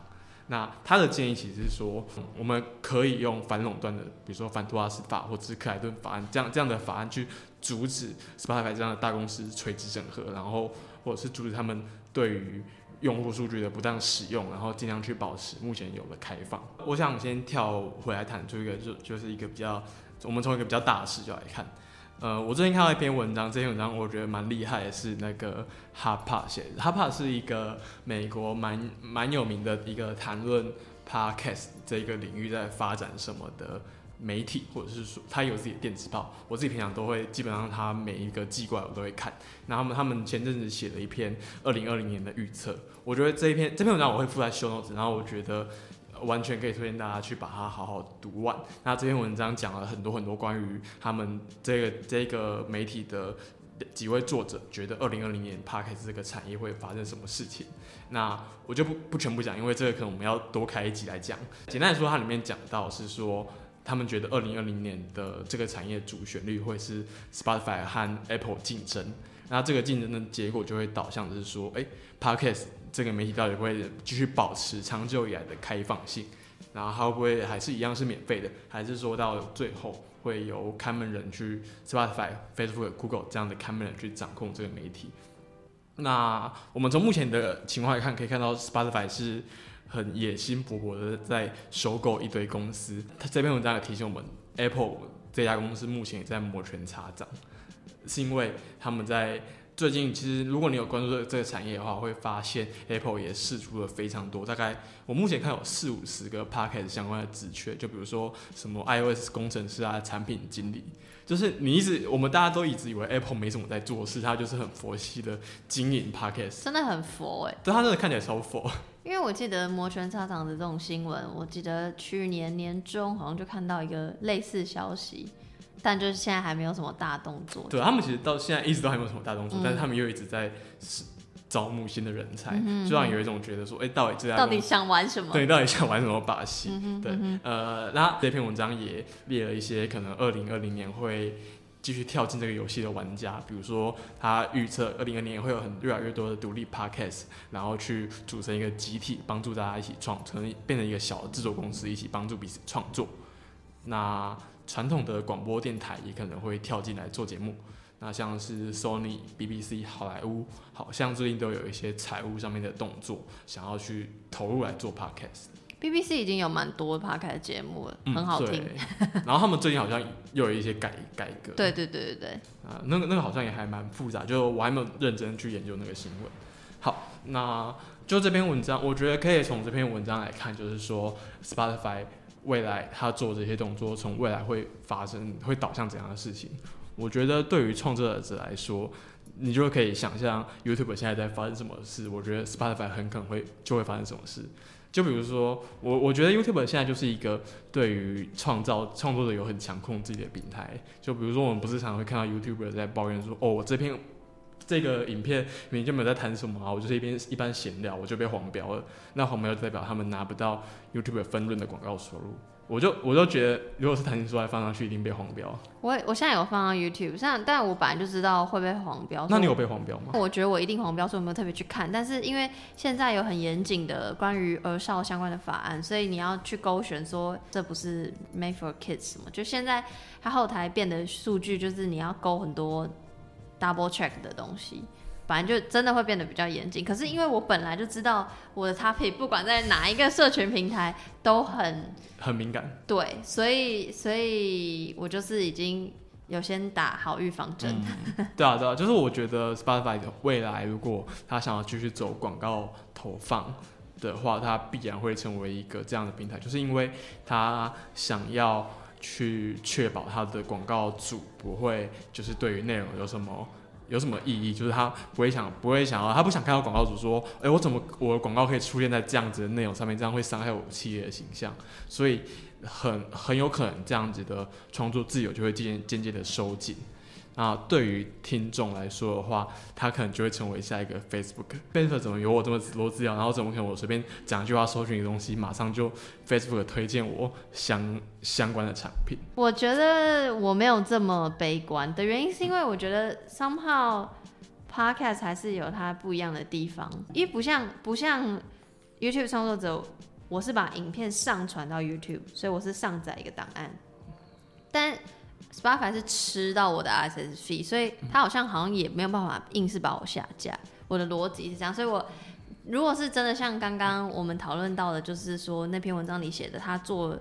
那他的建议其实是说，我们可以用反垄断的，比如说反托拉斯法或者是克莱顿法案这样这样的法案去。阻止 Spotify 这样的大公司垂直整合，然后或者是阻止他们对于用户数据的不当使用，然后尽量去保持目前有的开放。我想先跳回来谈出一个，就就是一个比较，我们从一个比较大的视角来看。呃，我最近看到一篇文章，这篇文章我觉得蛮厉害的，是那个 Harpa 写的。Harpa 是一个美国蛮蛮有名的一个谈论 Podcast 这个领域在发展什么的。媒体，或者是说他有自己的电子报，我自己平常都会基本上他每一个寄过来我都会看。那他们他们前阵子写了一篇二零二零年的预测，我觉得这一篇这篇文章我会附在 show notes，然后我觉得完全可以推荐大家去把它好好读完。那这篇文章讲了很多很多关于他们这个这个媒体的几位作者觉得二零二零年 p a r k 这个产业会发生什么事情。那我就不不全部讲，因为这个可能我们要多开一集来讲。简单来说，它里面讲到是说。他们觉得二零二零年的这个产业主旋律会是 Spotify 和 Apple 竞争，那这个竞争的结果就会导向是说，哎，Podcast 这个媒体到底会继续保持长久以来的开放性？然后它会不会还是一样是免费的，还是说到最后会由看门人去 Spotify、Facebook、Google 这样的看门人去掌控这个媒体？那我们从目前的情况来看，可以看到 Spotify 是很野心勃勃的在收购一堆公司。他这篇文章也提醒我们，Apple 这家公司目前也在摩拳擦掌，是因为他们在。最近其实，如果你有关注这这个产业的话，会发现 Apple 也试出了非常多，大概我目前看有四五十个 p a c k e t 相关的职缺，就比如说什么 iOS 工程师啊、产品经理，就是你一直我们大家都一直以为 Apple 没什么在做事，它就是很佛系的经营 p a c k e t 真的很佛哎，对，它真的看起来超佛。因为我记得摩拳擦掌的这种新闻，我记得去年年中好像就看到一个类似消息。但就是现在还没有什么大动作。对他们其实到现在一直都还没有什么大动作，但是他们又一直在招募新的人才，就让有一种觉得说，哎，到底这样到底想玩什么？对，到底想玩什么把戏？对，呃，那这篇文章也列了一些可能二零二零年会继续跳进这个游戏的玩家，比如说他预测二零二零年会有很越来越多的独立 podcast，然后去组成一个集体，帮助大家一起创，成变成一个小的制作公司，一起帮助彼此创作。那传统的广播电台也可能会跳进来做节目，那像是 Sony、BBC、好莱坞，好像最近都有一些财务上面的动作，想要去投入来做 podcast。BBC 已经有蛮多 podcast 节目了，很好听。然后他们最近好像又有一些改改革。对对对对对。啊，那个那个好像也还蛮复杂，就我还没有认真去研究那个新闻。好，那就这篇文章，我觉得可以从这篇文章来看，就是说 Spotify。未来他做这些动作，从未来会发生会导向怎样的事情？我觉得对于创作者来说，你就可以想象 YouTube 现在在发生什么事。我觉得 Spotify 很可能会就会发生什么事。就比如说，我我觉得 YouTube 现在就是一个对于创造创作者有很强控制的平台。就比如说，我们不是常常会看到 YouTuber 在抱怨说：“哦，我这篇。”这个影片明明就没有在谈什么啊，我就是一边一般闲聊，我就被黄标了。那黄标代表他们拿不到 YouTube 分润的广告收入。我就我就觉得，如果是弹琴出来放上去，一定被黄标。我我现在有放到 YouTube 上，但我本来就知道会被黄标。那你有被黄标吗？我觉得我一定黄标，所以我没有特别去看。但是因为现在有很严谨的关于儿少相关的法案，所以你要去勾选说这不是 Made for Kids 什么。就现在它后台变的数据，就是你要勾很多。double check 的东西，反正就真的会变得比较严谨。可是因为我本来就知道我的 topic 不管在哪一个社群平台都很很敏感，对，所以所以我就是已经有先打好预防针。对啊，对啊，就是我觉得 Spotify 的未来，如果他想要继续走广告投放的话，它必然会成为一个这样的平台，就是因为他想要。去确保他的广告主不会就是对于内容有什么有什么意义，就是他不会想不会想要他不想看到广告主说，哎，我怎么我的广告可以出现在这样子的内容上面，这样会伤害我企业的形象，所以很很有可能这样子的创作自由就会渐渐渐的收紧。那对于听众来说的话，他可能就会成为下一个 Facebook。Facebook 怎么有我这么多资料，然后怎么可能我随便讲一句话，搜寻一个东西，马上就 Facebook 推荐我相相关的产品？我觉得我没有这么悲观的原因，是因为我觉得 somehow podcast 还是有它不一样的地方，因为不像不像 YouTube 创作者，我是把影片上传到 YouTube，所以我是上载一个档案，但。Spotify 是吃到我的 RSS fee，所以他好像好像也没有办法硬是把我下架。我的逻辑是这样，所以我如果是真的像刚刚我们讨论到的，就是说那篇文章里写的，他做。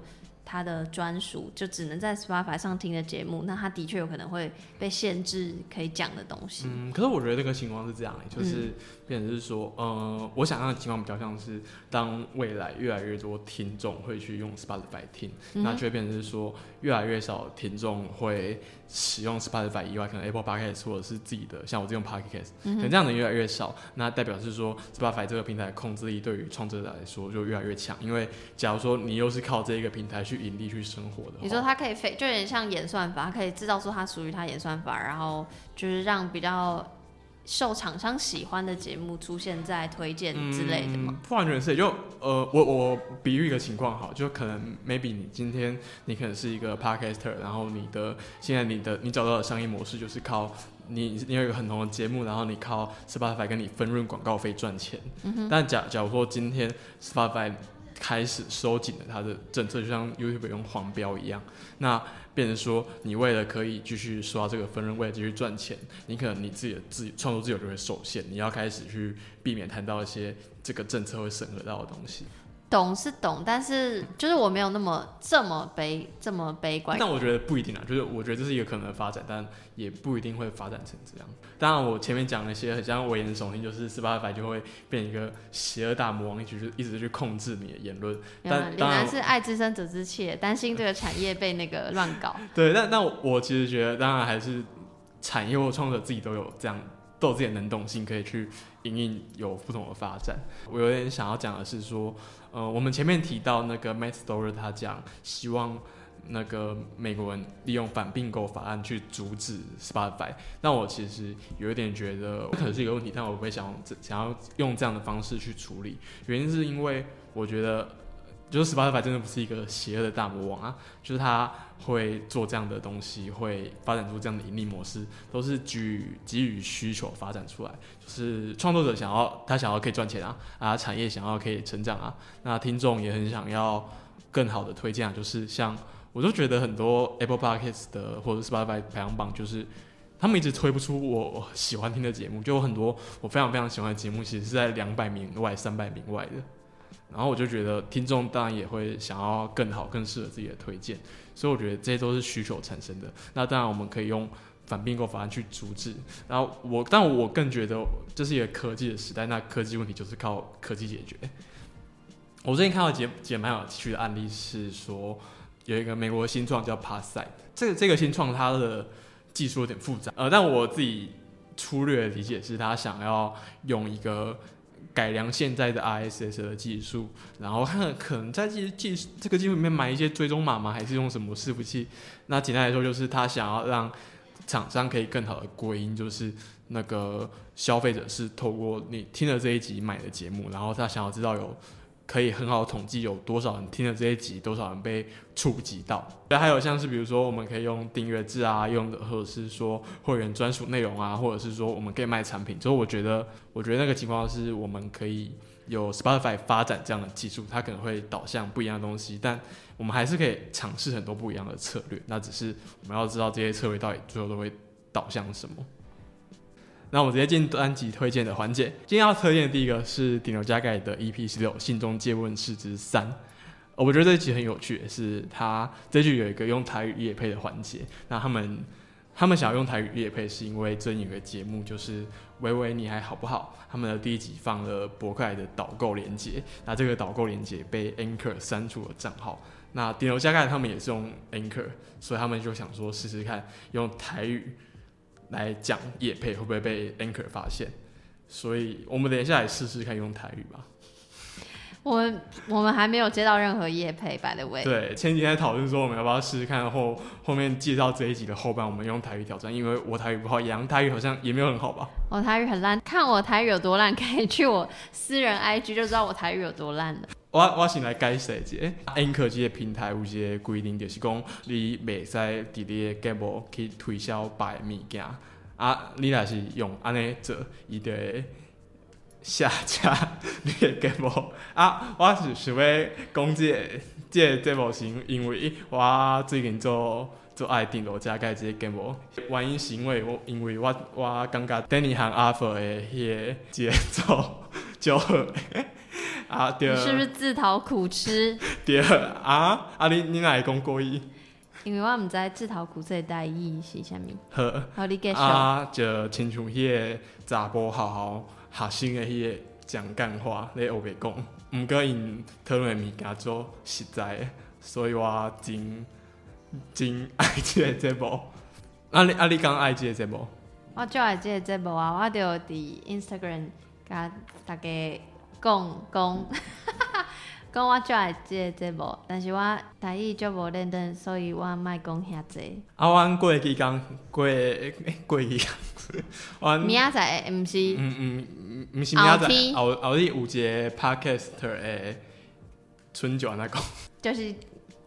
他的专属就只能在 Spotify 上听的节目，那他的确有可能会被限制可以讲的东西。嗯，可是我觉得这个情况是这样，就是变成是说，呃，我想象的情况比较像是，当未来越来越多听众会去用 Spotify 听，那就会变成是说，越来越少听众会使用 Spotify 以外，可能 Apple Podcast 或者是自己的，像我这种 Podcast，可能这样的越来越少，那代表是说 Spotify 这个平台控制力对于创作者来说就越来越强，因为假如说你又是靠这一个平台去。盈利去生活的，你说它可以非，就有点像演算法，可以制造出它属于它演算法，然后就是让比较受厂商喜欢的节目出现在推荐之类的吗？不完全是，就呃，我我比喻一个情况好，就可能 maybe 你今天你可能是一个 podcaster，然后你的现在你的你找到的商业模式就是靠你你有一个很红的节目，然后你靠 Spotify 跟你分润广告费赚钱。但假假如说今天 Spotify 开始收紧了它的政策，就像 YouTube 用黄标一样。那变成说，你为了可以继续刷这个分润，为了继续赚钱，你可能你自己的自创作自由就会受限，你要开始去避免谈到一些这个政策会审核到的东西。懂是懂，但是就是我没有那么这么悲这么悲观。但我觉得不一定啊，就是我觉得这是一个可能的发展，但也不一定会发展成这样。当然，我前面讲了一些很像危言耸听，就是十八百就会变一个邪恶大魔王，一直一直去控制你的言论。但当然是爱之深责之切，担心这个产业被那个乱搞。对，但那我其实觉得，当然还是产业或创作者自己都有这样都有自己的能动性，可以去营运有不同的发展。我有点想要讲的是说。呃，我们前面提到那个 Matt Story，他讲希望那个美国人利用反并购法案去阻止 Spotify，那我其实有一点觉得可能是一个问题，但我不会想想要用这样的方式去处理，原因是因为我觉得就是 Spotify 真的不是一个邪恶的大魔王啊，就是他会做这样的东西，会发展出这样的盈利模式，都是基基于需求发展出来。就是创作者想要他想要可以赚钱啊啊，产业想要可以成长啊，那听众也很想要更好的推荐啊，就是像我都觉得很多 Apple Podcast 的或者 Spotify 排行榜，就是他们一直推不出我喜欢听的节目，就有很多我非常非常喜欢的节目，其实是在两百名外、三百名外的，然后我就觉得听众当然也会想要更好、更适合自己的推荐，所以我觉得这些都是需求产生的。那当然我们可以用。反并购法案去阻止，然后我，但我更觉得这是一个科技的时代，那科技问题就是靠科技解决。我最近看到几几蛮有趣的案例，是说有一个美国新创叫 Passite，这个这个新创它的技术有点复杂，呃，但我自己粗略的理解是，他想要用一个改良现在的 RSS 的技术，然后看可能在技技这个技术里面买一些追踪码吗？还是用什么伺服器？那简单来说，就是他想要让厂商可以更好的归因，就是那个消费者是透过你听了这一集买的节目，然后他想要知道有可以很好统计有多少人听了这一集，多少人被触及到。对，还有像是比如说我们可以用订阅制啊，用的或者是说会员专属内容啊，或者是说我们可以卖产品。所以我觉得，我觉得那个情况是我们可以有 Spotify 发展这样的技术，它可能会导向不一样的东西，但。我们还是可以尝试很多不一样的策略，那只是我们要知道这些策略到底最后都会导向什么。那我们直接进单集推荐的环节，今天要推荐的第一个是顶流加盖的 EP 十六《信中借问事之三》。我觉得这一集很有趣，是它这句有一个用台语夜配的环节。那他们他们想要用台语夜配，是因为最近有个节目就是《喂喂你还好不好》，他们的第一集放了博客来的导购链接，那这个导购链接被 Anchor 删除了账号。那顶楼加盖他们也是用 Anchor，所以他们就想说试试看用台语来讲夜配会不会被 Anchor 发现，所以我们等一下来试试看用台语吧。我我们还没有接到任何夜配，by the way。对，前几天讨论说我们要不要试试看，后后面介绍这一集的后半，我们用台语挑战，因为我台语不好，杨台语好像也没有很好吧。我台语很烂，看我台语有多烂，可以去我私人 IG 就知道我台语有多烂了。我我先来解释一下，Anchor 这个平台有一个规定，就是讲你袂使伫你的节目去推销白物件，啊，你若是用安尼做，伊就会下架你的节目。啊，我是想要讲这个这个节目是因为我最近做做爱订罗加盖这个节目，原因是因为我因为我我感觉 Danny 和 Arthur 的迄个节奏就。啊，对。你是不是自讨苦吃？对啊，啊你你哪会讲过意？因为我毋知自讨苦吃的代意是啥物。好，好你继续。啊，就亲像迄个查甫好好学生的迄个讲干话，咧学袂讲，毋过因讨论的物件做实在，所以我真真爱即个节目。啊你啊你讲爱即个节目？我就爱即个节目啊！我就伫 Instagram 甲大家。讲讲，讲我最爱即个节目，但是我台语就无认真，所以我莫讲遐济。啊，阮过去讲过过期，阮明仔载毋是，嗯嗯，毋是明仔载，后后日有一个 podcaster 诶，春卷安尼讲，就是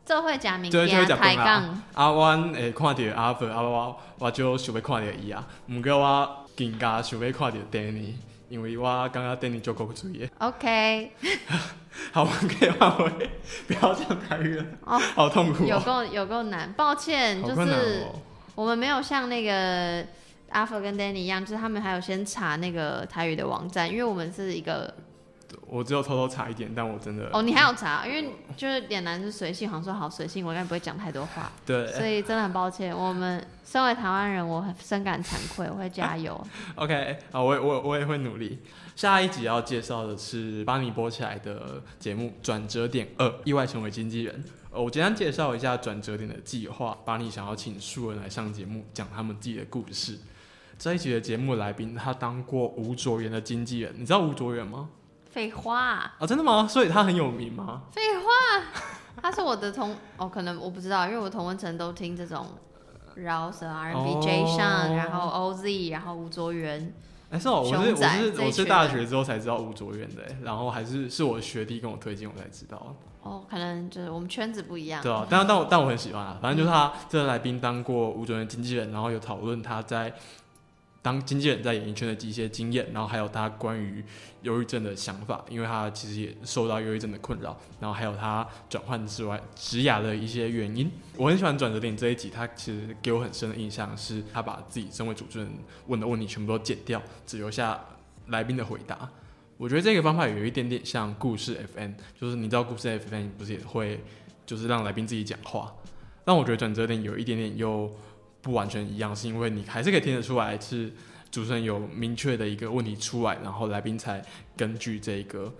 做伙食物件抬杠。啊，阮会看着阿伯，啊我我就想要看着伊啊，毋过我更加想要看着 Danny。因为我刚刚 Danny 就口注意。OK，好，我们可以换回，不要讲台语了，哦好痛苦有哦，够有够难，抱歉，就困难是哦。我们没有像那个阿福跟 Danny 一样，就是他们还有先查那个台语的网站，因为我们是一个我只有偷偷查一点，但我真的哦，你还有查，因为就是脸男是随性，好像说好随性，我应该不会讲太多话，对所以真的很抱歉。我们身为台湾人，我很深感惭愧，我会加油。OK 好，我也我我也会努力。下一集要介绍的是帮你播起来的节目《转折点二》，意外成为经纪人。呃，我简单介绍一下转折点的计划。把你想要请素人来上节目，讲他们自己的故事。这一集的节目来宾，他当过吴卓源的经纪人，你知道吴卓源吗？废话，啊，真的吗？所以他很有名吗？废话，他是我的同 哦，可能我不知道，因为我同温层都听这种饶舌 R&B、J 上，然后 OZ，然后吴卓源。哎、是哦，我是我是我是大人学之后才知道吴卓源的，哎然后还是是我学弟跟我推荐我才知道。哦，可能就是我们圈子不一样。对啊，但但我但我很喜欢啊，反正就是他这个来宾当过吴卓源经纪人，然后有讨论他在当经纪人在演艺圈的一些经验，然后还有他关于忧郁症的想法，因为他其实也受到忧郁症的困扰，然后还有他转换之外职涯的一些原因。我很喜欢转折点这一集，他其实给我很深的印象是，他把自己身为主持人问的问题全部都剪掉，只留下来宾的回答。我觉得这个方法有一点点像故事 FN，就是你知道故事 FN 不是也会就是让来宾自己讲话，但我觉得转折点有一点点又不完全一样，是因为你还是可以听得出来是主持人有明确的一个问题出来，然后来宾才根据这个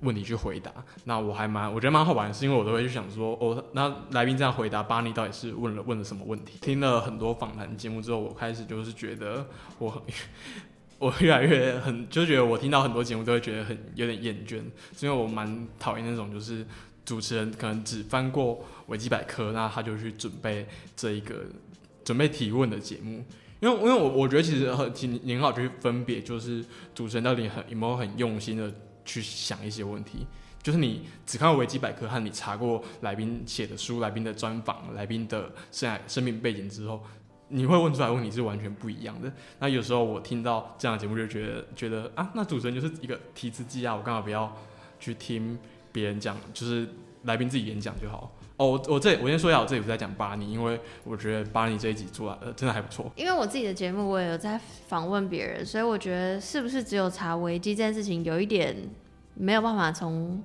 问题去回答。那我还蛮我觉得蛮好玩，是因为我都会去想说，哦，那来宾这样回答，巴尼到底是问了问了什么问题？听了很多访谈节目之后，我开始就是觉得我很。我越来越很，就觉得我听到很多节目都会觉得很有点厌倦，是因为我蛮讨厌那种就是主持人可能只翻过维基百科，那他就去准备这一个准备提问的节目。因为因为我我觉得其实很挺你很好去分别，就是主持人到底很有没有很用心的去想一些问题。就是你只看过维基百科和你查过来宾写的书、来宾的专访、来宾的生生命背景之后，你会问出来问题是完全不一样的。那有时候我听到这样的节目，就觉得觉得啊，那主持人就是一个提词机啊，我干嘛不要去听别人讲，就是来宾自己演讲就好。哦，我我这我先说一下，我这里不在讲巴尼，因为我觉得巴尼这一集做的、呃、真的还不错。因为我自己的节目我也有在访问别人，所以我觉得是不是只有查维基这件事情有一点没有办法从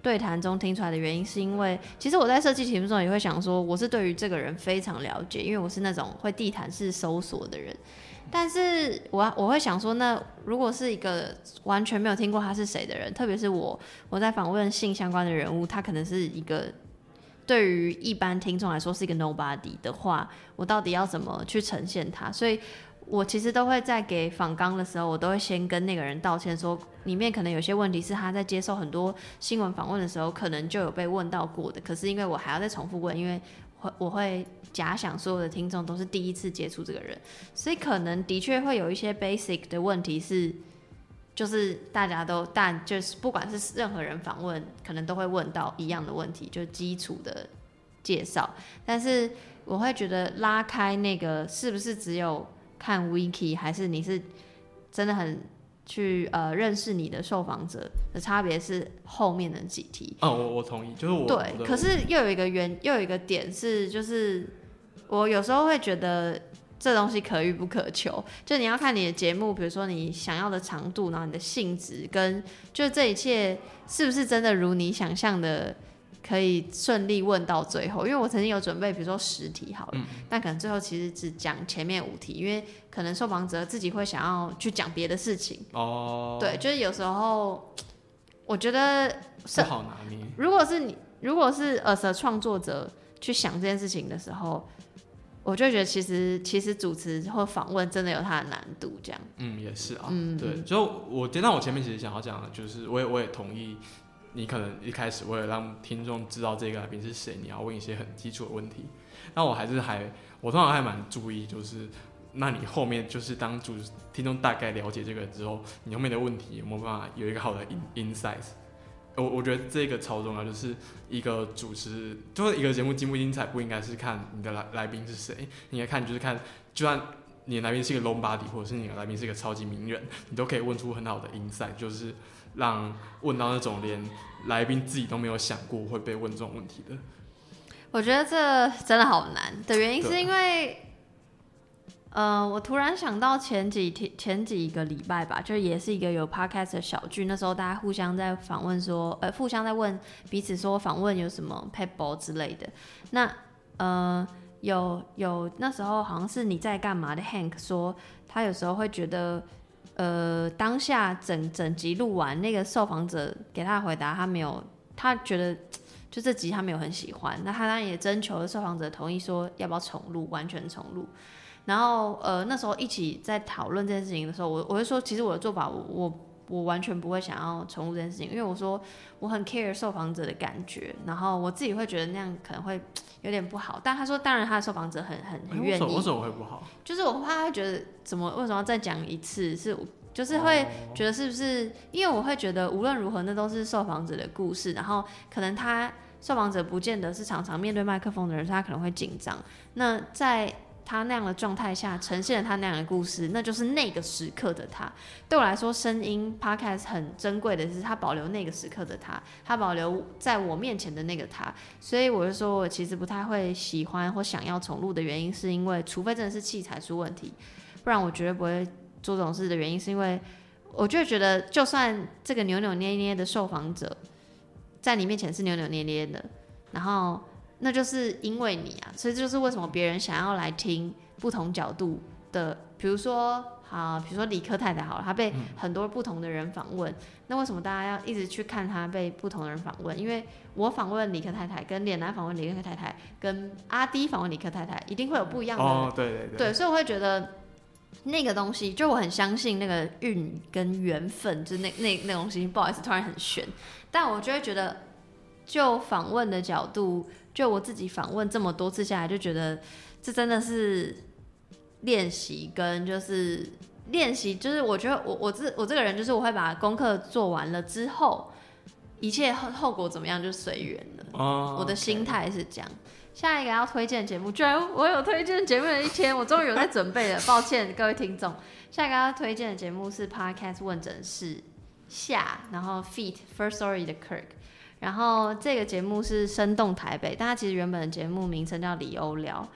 对谈中听出来的原因，是因为其实我在设计题目中也会想说，我是对于这个人非常了解，因为我是那种会地毯式搜索的人。但是我我会想说，那如果是一个完全没有听过他是谁的人，特别是我我在访问性相关的人物，他可能是一个对于一般听众来说是一个 nobody 的话，我到底要怎么去呈现他？所以我其实都会在给访纲的时候，我都会先跟那个人道歉，说里面可能有些问题是他在接受很多新闻访问的时候，可能就有被问到过的。可是因为我还要再重复问，因为会我会假想所有的听众都是第一次接触这个人，所以可能的确会有一些 basic 的问题是。就是大家都，但就是不管是任何人访问，可能都会问到一样的问题，就是基础的介绍。但是我会觉得拉开那个是不是只有看 wiki，还是你是真的很去呃认识你的受访者的差别是后面的几题。哦，我我同意，就是我对我，可是又有一个原，又有一个点是，就是我有时候会觉得这东西可遇不可求，就你要看你的节目，比如说你想要的长度，然后你的性质跟就这一切是不是真的如你想象的可以顺利问到最后？因为我曾经有准备，比如说十题好了，嗯但可能最后其实只讲前面五题，因为可能受访者自己会想要去讲别的事情。哦，对，就是有时候我觉得是不好拿捏。如果是你，如果是 a 创作者去想这件事情的时候，我就觉得其实其实主持或访问真的有它的难度，这样。嗯，也是啊，嗯对，就我，但我前面其实想要讲的，就是我也我也同意，你可能一开始为了让听众知道这个来宾是谁，你要问一些很基础的问题。那我还是还，我通常还蛮注意，就是那你后面就是当主听众大概了解这个之后，你后面的问题有没有办法有一个好的 in insight？我我觉得这个超重要，就是一个主持，就是一个节目精不精彩，不应该是看你的来来宾是谁，你应该看就是看，就算你的来宾是一个 long body，或者是你的来宾是一个超级名人，你都可以问出很好的 insight，就是让问到那种连来宾自己都没有想过会被问这种问题的。我觉得这真的好难的原因是因为，呃，我突然想到前几天前几个礼拜吧，就也是一个有 podcast 的小剧，那时候大家互相在访问说，呃，互相在问彼此说访问有什么 p e b b l 之类的。那呃，有有那时候好像是你在干嘛的 Hank 说，他有时候会觉得。呃，当下整整集录完，那个受访者给他的回答，他没有，他觉得就这集他没有很喜欢，那他当然也征求了受访者同意，说要不要重录，完全重录。然后呃那时候一起在讨论这件事情的时候，我我会说，其实我的做法，我我我完全不会想要重录这件事情，因为我说我很 care 受访者的感觉，然后我自己会觉得那样可能会有点不好。但他说，当然他的受访者很很很愿意为什么会不好？就是我怕他会觉得怎么为什么要再讲一次，是就是会哦觉得是不是？因为我会觉得无论如何，那都是受访者的故事，然后可能他受访者不见得是常常面对麦克风的人，所以他可能会紧张。那在他那样的状态下呈现了他那样的故事，那就是那个时刻的他。对我来说，声音 podcast 很珍贵的是，他保留那个时刻的他，他保留在我面前的那个他。所以我就说我其实不太会喜欢或想要重录的原因，是因为除非真的是器材出问题，不然我绝对不会做这种事的原因，是因为我就觉得，就算这个扭扭捏捏的受访者在你面前是扭扭捏捏的，然后那就是因为你啊，所以这就是为什么别人想要来听不同角度的，比如说。啊，比如说理科太太好了，她被很多不同的人访问，那为什么大家要一直去看她被不同的人访问？因为我访问理科太太，跟脸男访问理科太太，跟阿迪访问理科太太，一定会有不一样的哦，对对对，对，所以我会觉得那个东西，就我很相信那个运跟缘分，就是那那那东西。不好意思，突然很悬，但我就会觉得，就访问的角度，就我自己访问这么多次下来，就觉得这真的是练习跟就是练习，就是我觉得我我这我这个人就是我会把功课做完了之后，一切后后果怎么样就随缘了。哦，我的心态是这样。下一个要推荐的节目，居然我有推荐节目的一天，我终于有在准备了，抱歉各位听众。下一个要推荐的节目是 Podcast 问诊室下，然后 Feet First Story 的 Kirk，然后这个节目是生动台北，但它其实原本的节目名称叫李欧聊，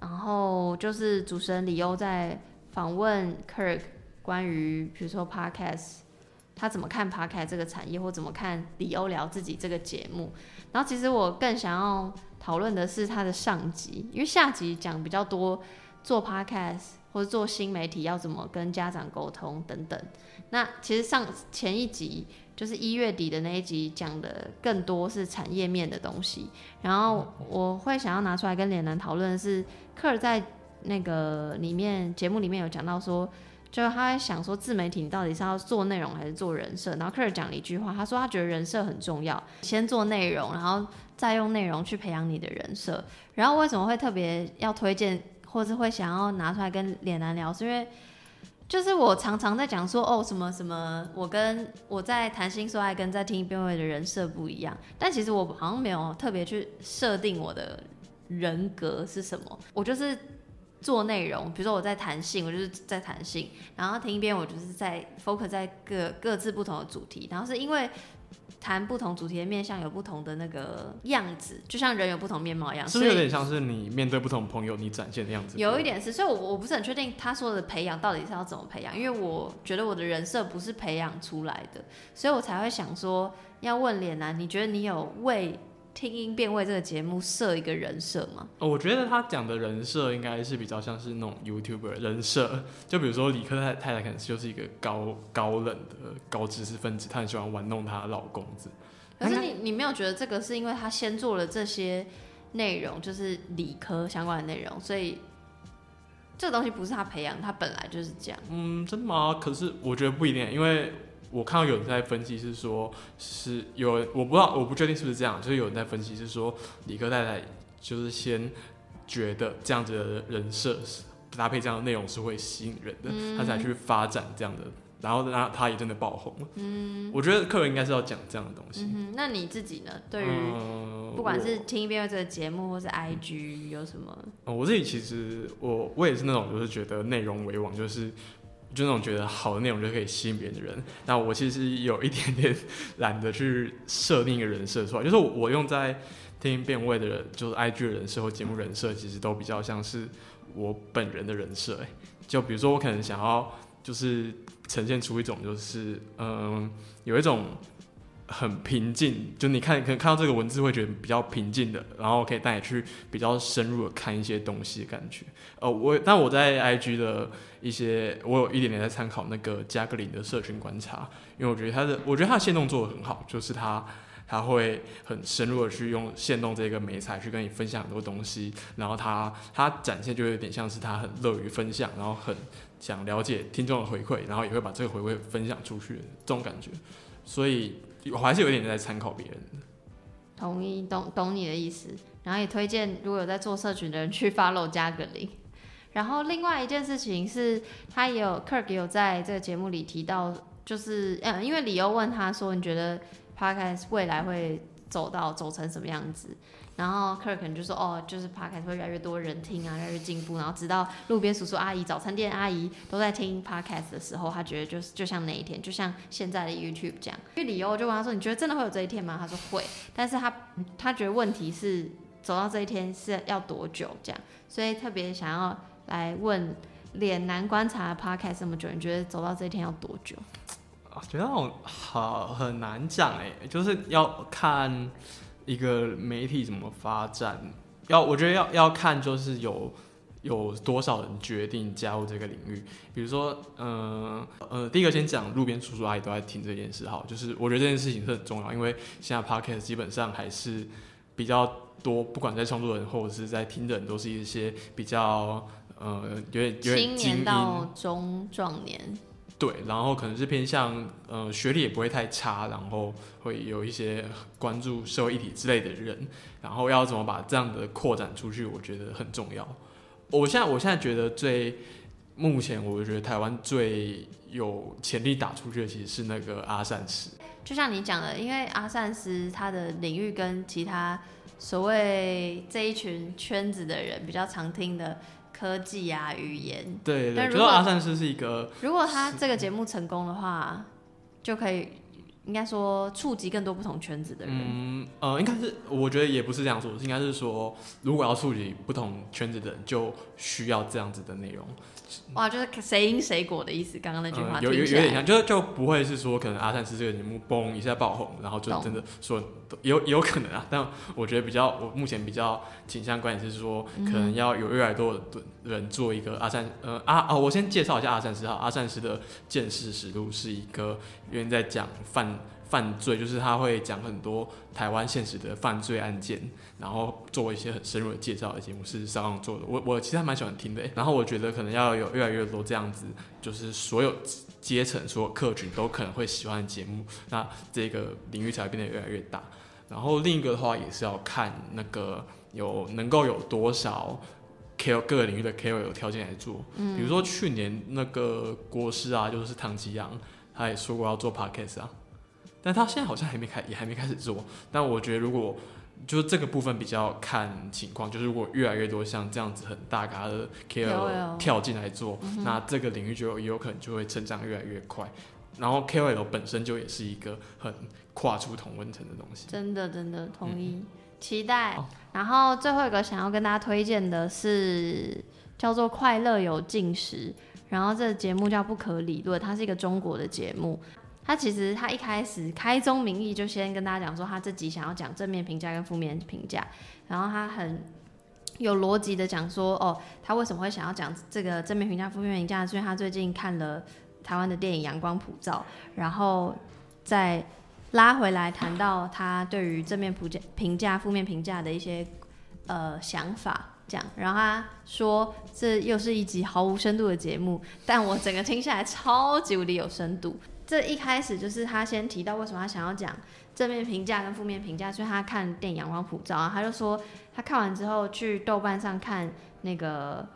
然后就是主持人李欧在访问 Kirk 关于比如说 Podcast。他怎么看 Podcast 这个产业，或怎么看李欧聊自己这个节目？然后其实我更想要讨论的是他的上集，因为下集讲比较多做 podcast 或者做新媒体要怎么跟家长沟通等等。那其实上前一集就是一月底的那一集讲的更多是产业面的东西，然后我会想要拿出来跟脸男讨论的是，科尔在那个里面节目里面有讲到说。就是他在想说，自媒体你到底是要做内容还是做人设？然后科尔讲了一句话，他说他觉得人设很重要，先做内容，然后再用内容去培养你的人设。然后为什么会特别要推荐，或是会想要拿出来跟脸男聊，是因为就是我常常在讲说，哦，什么什么，我跟我在谈心说爱跟在听辩论的人设不一样，但其实我好像没有特别去设定我的人格是什么，我就是。做内容，比如说我在谈性，我就是在谈性，然后听一遍我就是在 focus 在各各自不同的主题，然后是因为谈不同主题的面向有不同的那个样子，就像人有不同面貌一样，是不是有点像是你面对不同朋友你展现的样子？有一点是，所以我我不是很确定他说的培养到底是要怎么培养，因为我觉得我的人设不是培养出来的，所以我才会想说要问脸男，你觉得你有为听音辨位这个节目设一个人设吗？哦，我觉得他讲的人设应该是比较像是那种 YouTuber 人设，就比如说理科太太太可能就是一个高高冷的高知识分子，她很喜欢玩弄她的老公子。可是你你没有觉得这个是因为他先做了这些内容，就是理科相关的内容，所以这个东西不是他培养，他本来就是这样。嗯，真的吗？可是我觉得不一定，因为我看到有人在分析是说，是有人我不知道，我不确定是不是这样，就是有人在分析是说，理科太太就是先觉得这样子的人设是搭配这样的内容是会吸引人的，他才去发展这样的，然后让他也真的爆红了。嗯，我觉得客人应该是要讲这样的东西。嗯，那你自己呢？对于、嗯，不管是听一遍这个节目，或是 IG 有什么？呃我自己其实我我也是那种就是觉得内容为王，就是就那种觉得好的内容就可以吸引别人的人。那我其实有一点点 懒得去设定一个人设出来，就是我用在听变味的人，就是 IG 的人设或节目人设，其实都比较像是我本人的人设。就比如说我可能想要就是呈现出一种就是嗯有一种。很平静，就你看可能看到这个文字会觉得比较平静的，然后可以带你去比较深入的看一些东西的感觉。呃，我但我在 IG 的一些，我有一点点在参考那个加格林的社群观察，因为我觉得他的，我觉得他的线动做的很好，就是他他会很深入的去用线动这个美材去跟你分享很多东西，然后他他展现就有点像是他很乐于分享，然后很想了解听众的回馈，然后也会把这个回馈分享出去这种感觉，所以我还是有点在参考别人的。同意，懂懂你的意思。然后也推荐如果有在做社群的人去 follow 加个零。然后另外一件事情是，他也有 Kirk 也有在这个节目里提到，就是嗯，因为理由问他说，你觉得 Podcast 未来会走到走成什么样子？然后 Kirk 可能就说，哦，就是 Podcast 会越来越多人听啊，越来越进步，然后直到路边叔叔阿姨、早餐店阿姨都在听 Podcast 的时候，他觉得就是就像那一天，就像现在的 YouTube 这样。因为理由我就问他说，你觉得真的会有这一天吗？他说会，但是他他觉得问题是走到这一天是要多久这样，所以特别想要来问脸男观察 Podcast 这么久，你觉得走到这一天要多久？我觉得那种好很难讲哎，就是要看一个媒体怎么发展，要我觉得要要看就是有有多少人决定加入这个领域。比如说，嗯呃第一个先讲路边叔叔阿姨都在听这件事，哈，就是我觉得这件事情是很重要，因为现在 podcast 基本上还是比较多，不管在创作人或者是在听的人，都是一些比较呃有点有点青年到中壮年，对，然后可能是偏向呃学历也不会太差，然后会有一些关注社会议题之类的人，然后要怎么把这样的扩展出去，我觉得很重要。我现在我现在觉得最目前我觉得台湾最有潜力打出去的其实是那个阿善师，就像你讲的，因为阿善斯他的领域跟其他所谓这一群圈子的人比较常听的科技啊、语言，对对对，但如果觉得阿善师是一个如果他这个节目成功的话，就可以应该说触及更多不同圈子的人。嗯呃，应该是我觉得也不是这样说，应该是说如果要触及不同圈子的人，就需要这样子的内容。哇，就是谁因谁果的意思。刚刚那句话嗯、有有有点像，就就不会是说可能阿善师这个节目嘣一下爆红，然后就真的说有有可能啊。但我觉得比较，我目前比较倾向观点是说，可能要有越来越多的人做一个阿善呃阿哦，我先介绍一下阿善师哈。阿善师的见识实录是一个因为在讲犯犯罪，就是他会讲很多台湾现实的犯罪案件，然后做一些很深入的介绍的节目，是上上做的。我我其实还蛮喜欢听的欸。然后我觉得可能要有越来越多这样子，就是所有阶层、所有客群都可能会喜欢的节目，那这个领域才会变得越来越大。然后另一个的话也是要看那个有能够有多少 KOL 各个领域的 KOL 有条件来做。比如说去年那个国师啊，就是唐吉阳，他也说过要做 Podcast 啊，但他现在好像还没开，也还没开始做。但我觉得如果就是这个部分比较看情况，就是如果越来越多像这样子很大咖的 KOL 跳进来做，那这个领域就有也有可能就会成长越来越快。然后 KOL 本身就也是一个很跨出同温层的东西。真的真的同意，期待好。然后最后一个想要跟大家推荐的是叫做《快乐有进食》，然后这个节目叫《不可理论》，它是一个中国的节目。他其实他一开始开宗明义就先跟大家讲说，他自己想要讲正面评价跟负面评价，然后他很有逻辑的讲说，哦，他为什么会想要讲这个正面评价、负面评价？是因为他最近看了台湾的电影《阳光普照》，然后再拉回来谈到他对于正面评价、评价、负面评价的一些呃想法，这样。然后他说这又是一集毫无深度的节目，但我整个听下来超级无敌有深度。这一开始就是他先提到为什么他想要讲正面评价跟负面评价，所以他看电影《阳光普照》啊，他就说他看完之后去豆瓣上看那个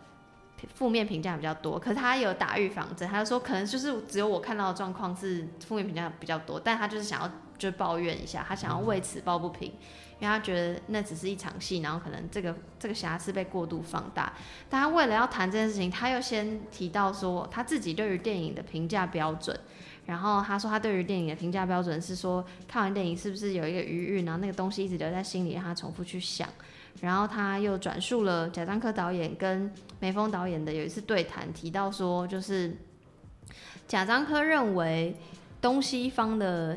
负面评价比较多，可是他有打预防针，他就说可能就是只有我看到的状况是负面评价比较多，但他就是想要就抱怨一下，他想要为此抱不平，因为他觉得那只是一场戏，然后可能这个这个瑕疵被过度放大。但他为了要谈这件事情，他又先提到说他自己对于电影的评价标准。然后他说他对于电影的评价标准是说看完电影是不是有一个余韵，然后那个东西一直留在心里，让他重复去想。然后他又转述了贾樟柯导演跟梅峰导演的有一次对谈，提到说就是贾樟柯认为东西方的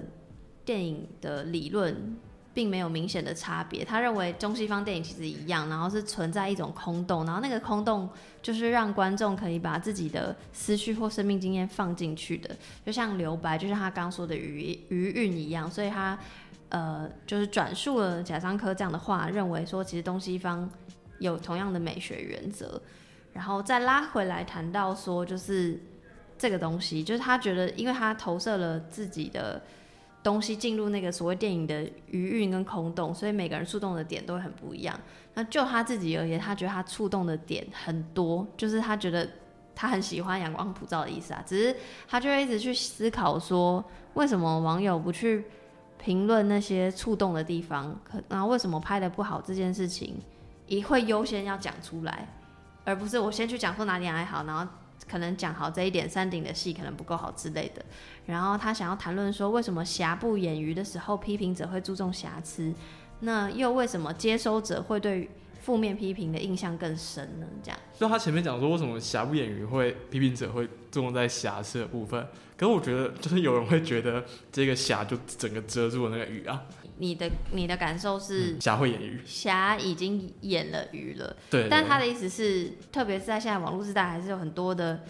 电影的理论。并没有明显的差别。他认为中西方电影其实一样，然后是存在一种空洞，然后那个空洞就是让观众可以把自己的思绪或生命经验放进去的，就像留白，就像他刚说的余余韵一样。所以他呃就是转述了贾樟柯这样的话，认为说其实东西方有同样的美学原则，然后再拉回来谈到说就是这个东西，就是他觉得因为他投射了自己的。东西进入那个所谓电影的余韵跟空洞，所以每个人触动的点都会很不一样。那就他自己而言，他觉得他触动的点很多，就是他觉得他很喜欢阳光普照的意思啊。只是他就会一直去思考说，为什么网友不去评论那些触动的地方？可然后为什么拍的不好这件事情，也会优先要讲出来，而不是我先去讲说哪里还好，然后。可能讲好这一点，山顶的戏可能不够好之类的。然后他想要谈论说，为什么瑕不掩瑜的时候，批评者会注重瑕疵？那又为什么接收者会对负面批评的印象更深呢？这样。就他前面讲说，为什么瑕不掩瑜会批评者会注重在瑕疵的部分？可是我觉得，就是有人会觉得这个瑕就整个遮住了那个鱼啊。你的你的感受是霞会演鱼，霞已经演了鱼了。对，但他的意思是，特别是在现在网络时代，还是有很多的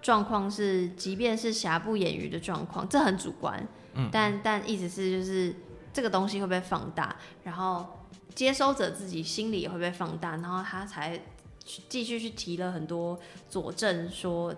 状况是，即便是霞不演鱼的状况，这很主观。嗯，但但意思是就是这个东西会被放大，然后接收者自己心里也会被放大，然后他才继续去提了很多佐证说。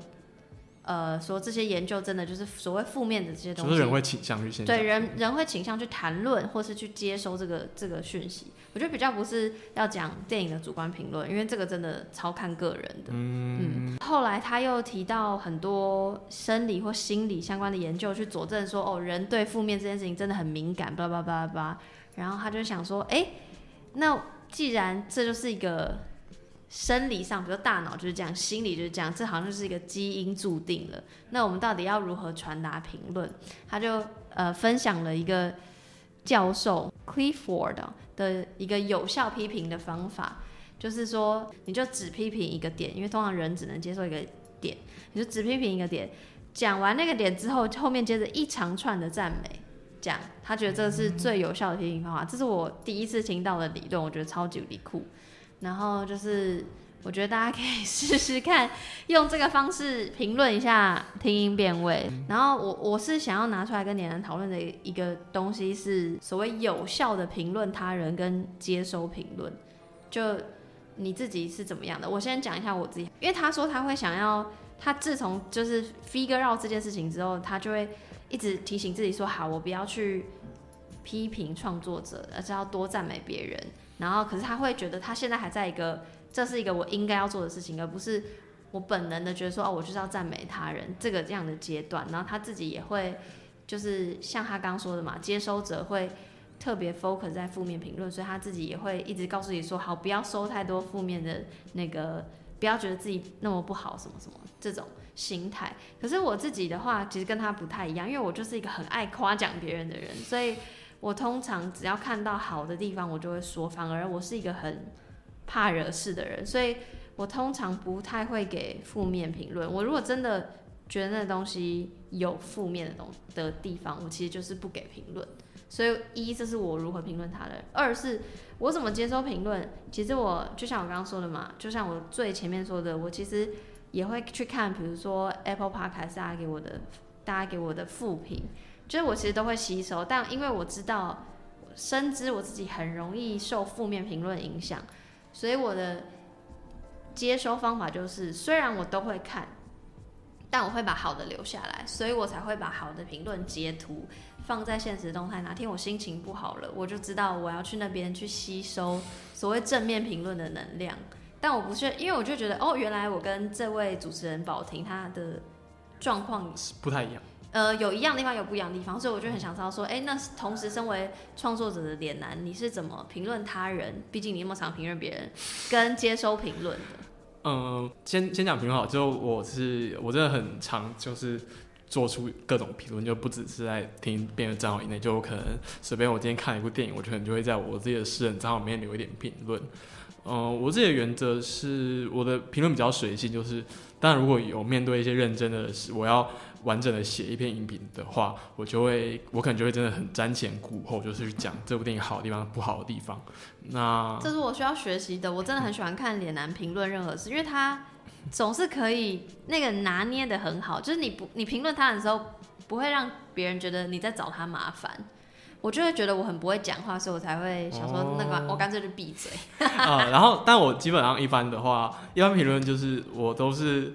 呃，说这些研究真的就是所谓负面的这些东西，就是人会倾向于先对人人会倾向去谈论或是去接收这个这个讯息。我觉得比较不是要讲电影的主观评论，因为这个真的超看个人的。嗯，后来他又提到很多生理或心理相关的研究，去佐证说哦，人对负面这件事情真的很敏感，叭叭叭叭。然后他就想说，哎，那既然这就是一个。生理上，比如大脑就是这样，心理就是这样，这好像就是一个基因注定了。那我们到底要如何传达评论？他就呃分享了一个教授 Clifford 的一个有效批评的方法，就是说你就只批评一个点，因为通常人只能接受一个点，你就只批评一个点，讲完那个点之后，后面接着一长串的赞美，讲他觉得这是最有效的批评方法。这是我第一次听到的理论，我觉得超级离酷。然后就是，我觉得大家可以 试试看，用这个方式评论一下听音辨位。然后我我是想要拿出来跟你们讨论的一个东西是所谓有效的评论他人跟接收评论。就你自己是怎么样的？我先讲一下我自己，因为他说他会想要，他自从就是 figure out 这件事情之后，他就会一直提醒自己说，好，我不要去批评创作者，而是要多赞美别人。然后，可是他会觉得他现在还在一个，这是一个我应该要做的事情，而不是我本能的觉得说，哦，我就是要赞美他人这个这样的阶段。然后他自己也会，就是像他刚刚说的嘛，接收者会特别 focus 在负面评论，所以他自己也会一直告诉你说，好，不要收太多负面的那个，不要觉得自己那么不好，什么什么这种心态。可是我自己的话，其实跟他不太一样，因为我就是一个很爱夸奖别人的人，所以。我通常只要看到好的地方，我就会说。反而我是一个很怕惹事的人，所以我通常不太会给负面评论。我如果真的觉得那东西有负面的东的地方，我其实就是不给评论。所以一，这是我如何评论他的；二是我怎么接收评论。其实我就像我刚刚说的嘛，就像我最前面说的，我其实也会去看，比如说 Apple Podcast 大家给我的，大家给我的负评。就是我其实都会吸收，但因为我知道深知我自己很容易受负面评论影响，所以我的接收方法就是，虽然我都会看，但我会把好的留下来，所以我才会把好的评论截图放在现实动态。哪天我心情不好了，我就知道我要去那边去吸收所谓正面评论的能量。但我不是，因为我就觉得，哦，原来我跟这位主持人宝婷他的状况不太一样。呃，有一样的地方，有不一样的地方，所以我就很想知道说，哎、那同时身为创作者的脸男，你是怎么评论他人？毕竟你那么常评论别人，跟接收评论的。嗯，先先讲评论好，就我是我真的很常就是做出各种评论，就不只是在听别人账号以内，就我可能随便我今天看了一部电影，我可能就会在我自己的私人账号里面留一点评论。嗯，我自己的原则是我的评论比较随性，就是当然如果有面对一些认真的事，我要完整的写一篇影评的话，我就会我可能就会真的很瞻前顾后，就是去讲这部电影好的地方、不好的地方。那这是我需要学习的。我真的很喜欢看脸男评论任何事，因为他总是可以那个拿捏的很好，就是你不你评论他的时候，不会让别人觉得你在找他麻烦。我就会觉得我很不会讲话，所以我才会想说，那个哦我干脆就闭嘴。啊、然后但我基本上一般的话，一般评论就是我都是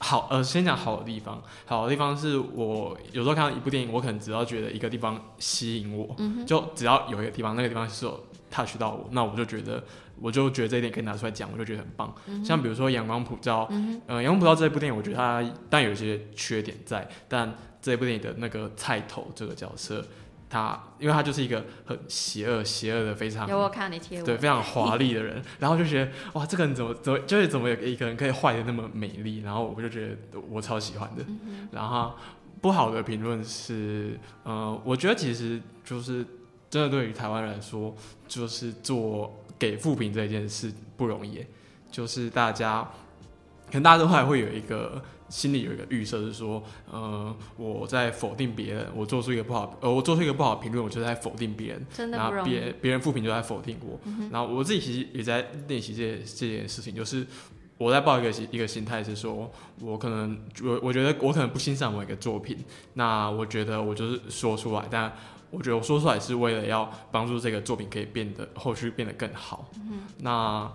好，呃，先讲好的地方。好的地方是我有时候看到一部电影，我可能只要觉得一个地方吸引我，就只要有一个地方，那个地方是有 touch 到我，那我就觉得，我就觉得这一点可以拿出来讲，我就觉得很棒。像比如说《阳光普照》，呃，《阳光普照》这部电影，我觉得它但有一些缺点在，但这部电影的那个菜头这个角色，他因为他就是一个很邪恶、邪恶的非常有我看你贴对，非常华丽的人，然后就觉得哇，这个人怎么怎么就是怎么有一个人可以坏的那么美丽，然后我就觉得我超喜欢的。然后不好的评论是，呃，我觉得其实就是真的对于台湾人来说，就是做给负评这件事不容易，就是大家可能大家都还会有一个。心里有一个预设是说，呃，我在否定别人，我做出一个不好，呃，我做出一个不好的评论，我就在否定别人。然后真的不容易。别别人负评就在否定我，然后我自己其实也在练习这这件事情，就是我在抱一个心一个心态是说，我可能我我觉得我可能不欣赏某一个作品，那我觉得我就是说出来，但我觉得我说出来是为了要帮助这个作品可以变得后续变得更好，嗯那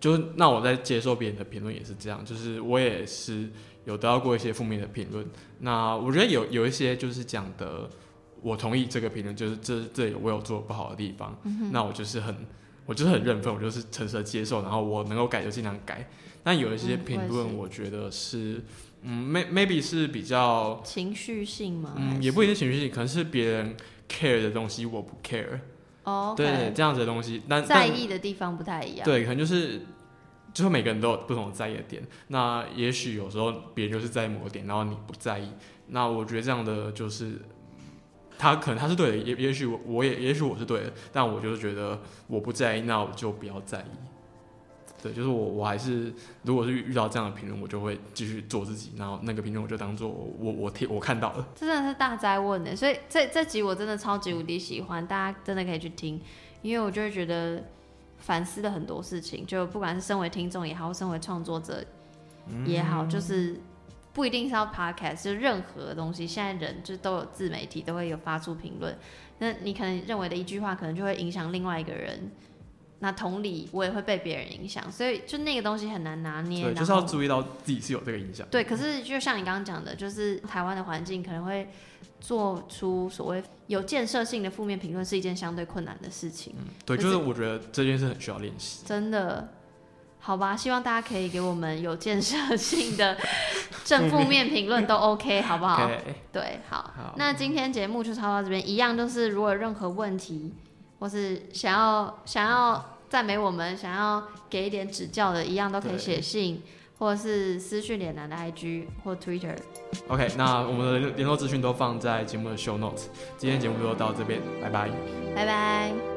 就是那我在接受别人的评论也是这样，就是我也是有得到过一些负面的评论，那我觉得有有一些就是讲的。我同意这个评论，就是这这里我有做不好的地方，那我就是很我就是很认份，我就是诚实的接受，然后我能够改就尽量改。但有一些评论，我觉得是，嗯，may maybe 是比较，情绪性嘛？嗯，也不一定情绪性，可能是别人 care 的东西我不 care，、哦，对，这样子的东西，但在意的地方不太一样。对，可能就是。就是每个人都有不同的在意的点，那也许有时候别人就是在意某个点，然后你不在意，那我觉得这样的就是，他可能他是对的，也也许我我也也许我是对的，但我就是觉得我不在意，那我就不要在意。对，就是我我还是如果是遇到这样的评论，我就会继续做自己，然后那个评论我就当做我我听我看到了。这真的是大灾问呢，所以这这集我真的超级无敌喜欢，大家真的可以去听，因为我就会觉得反思了很多事情，就不管是身为听众也好，身为创作者也好，就是不一定是要 podcast，就任何东西，现在人就都有自媒体，都会有发出评论，那你可能认为的一句话，可能就会影响另外一个人。那同理，我也会被别人影响，所以就那个东西很难拿捏。对，就是要注意到自己是有这个影响。对，可是就像你刚刚讲的，就是台湾的环境可能会做出所谓有建设性的负面评论，是一件相对困难的事情。对，就是是我觉得这件事很需要练习。真的，好吧，希望大家可以给我们有建设性的正负面评论都 OK，好不好 对，好。好，那今天节目就超到这边，一样就是如果有任何问题，或是想要想要赞美我们，想要给一点指教的，一样都可以写信，或者是私讯脸男的 IG 或 Twitter。OK，那我们的联络资讯都放在节目的 show notes。今天节目就到这边，拜拜。拜拜。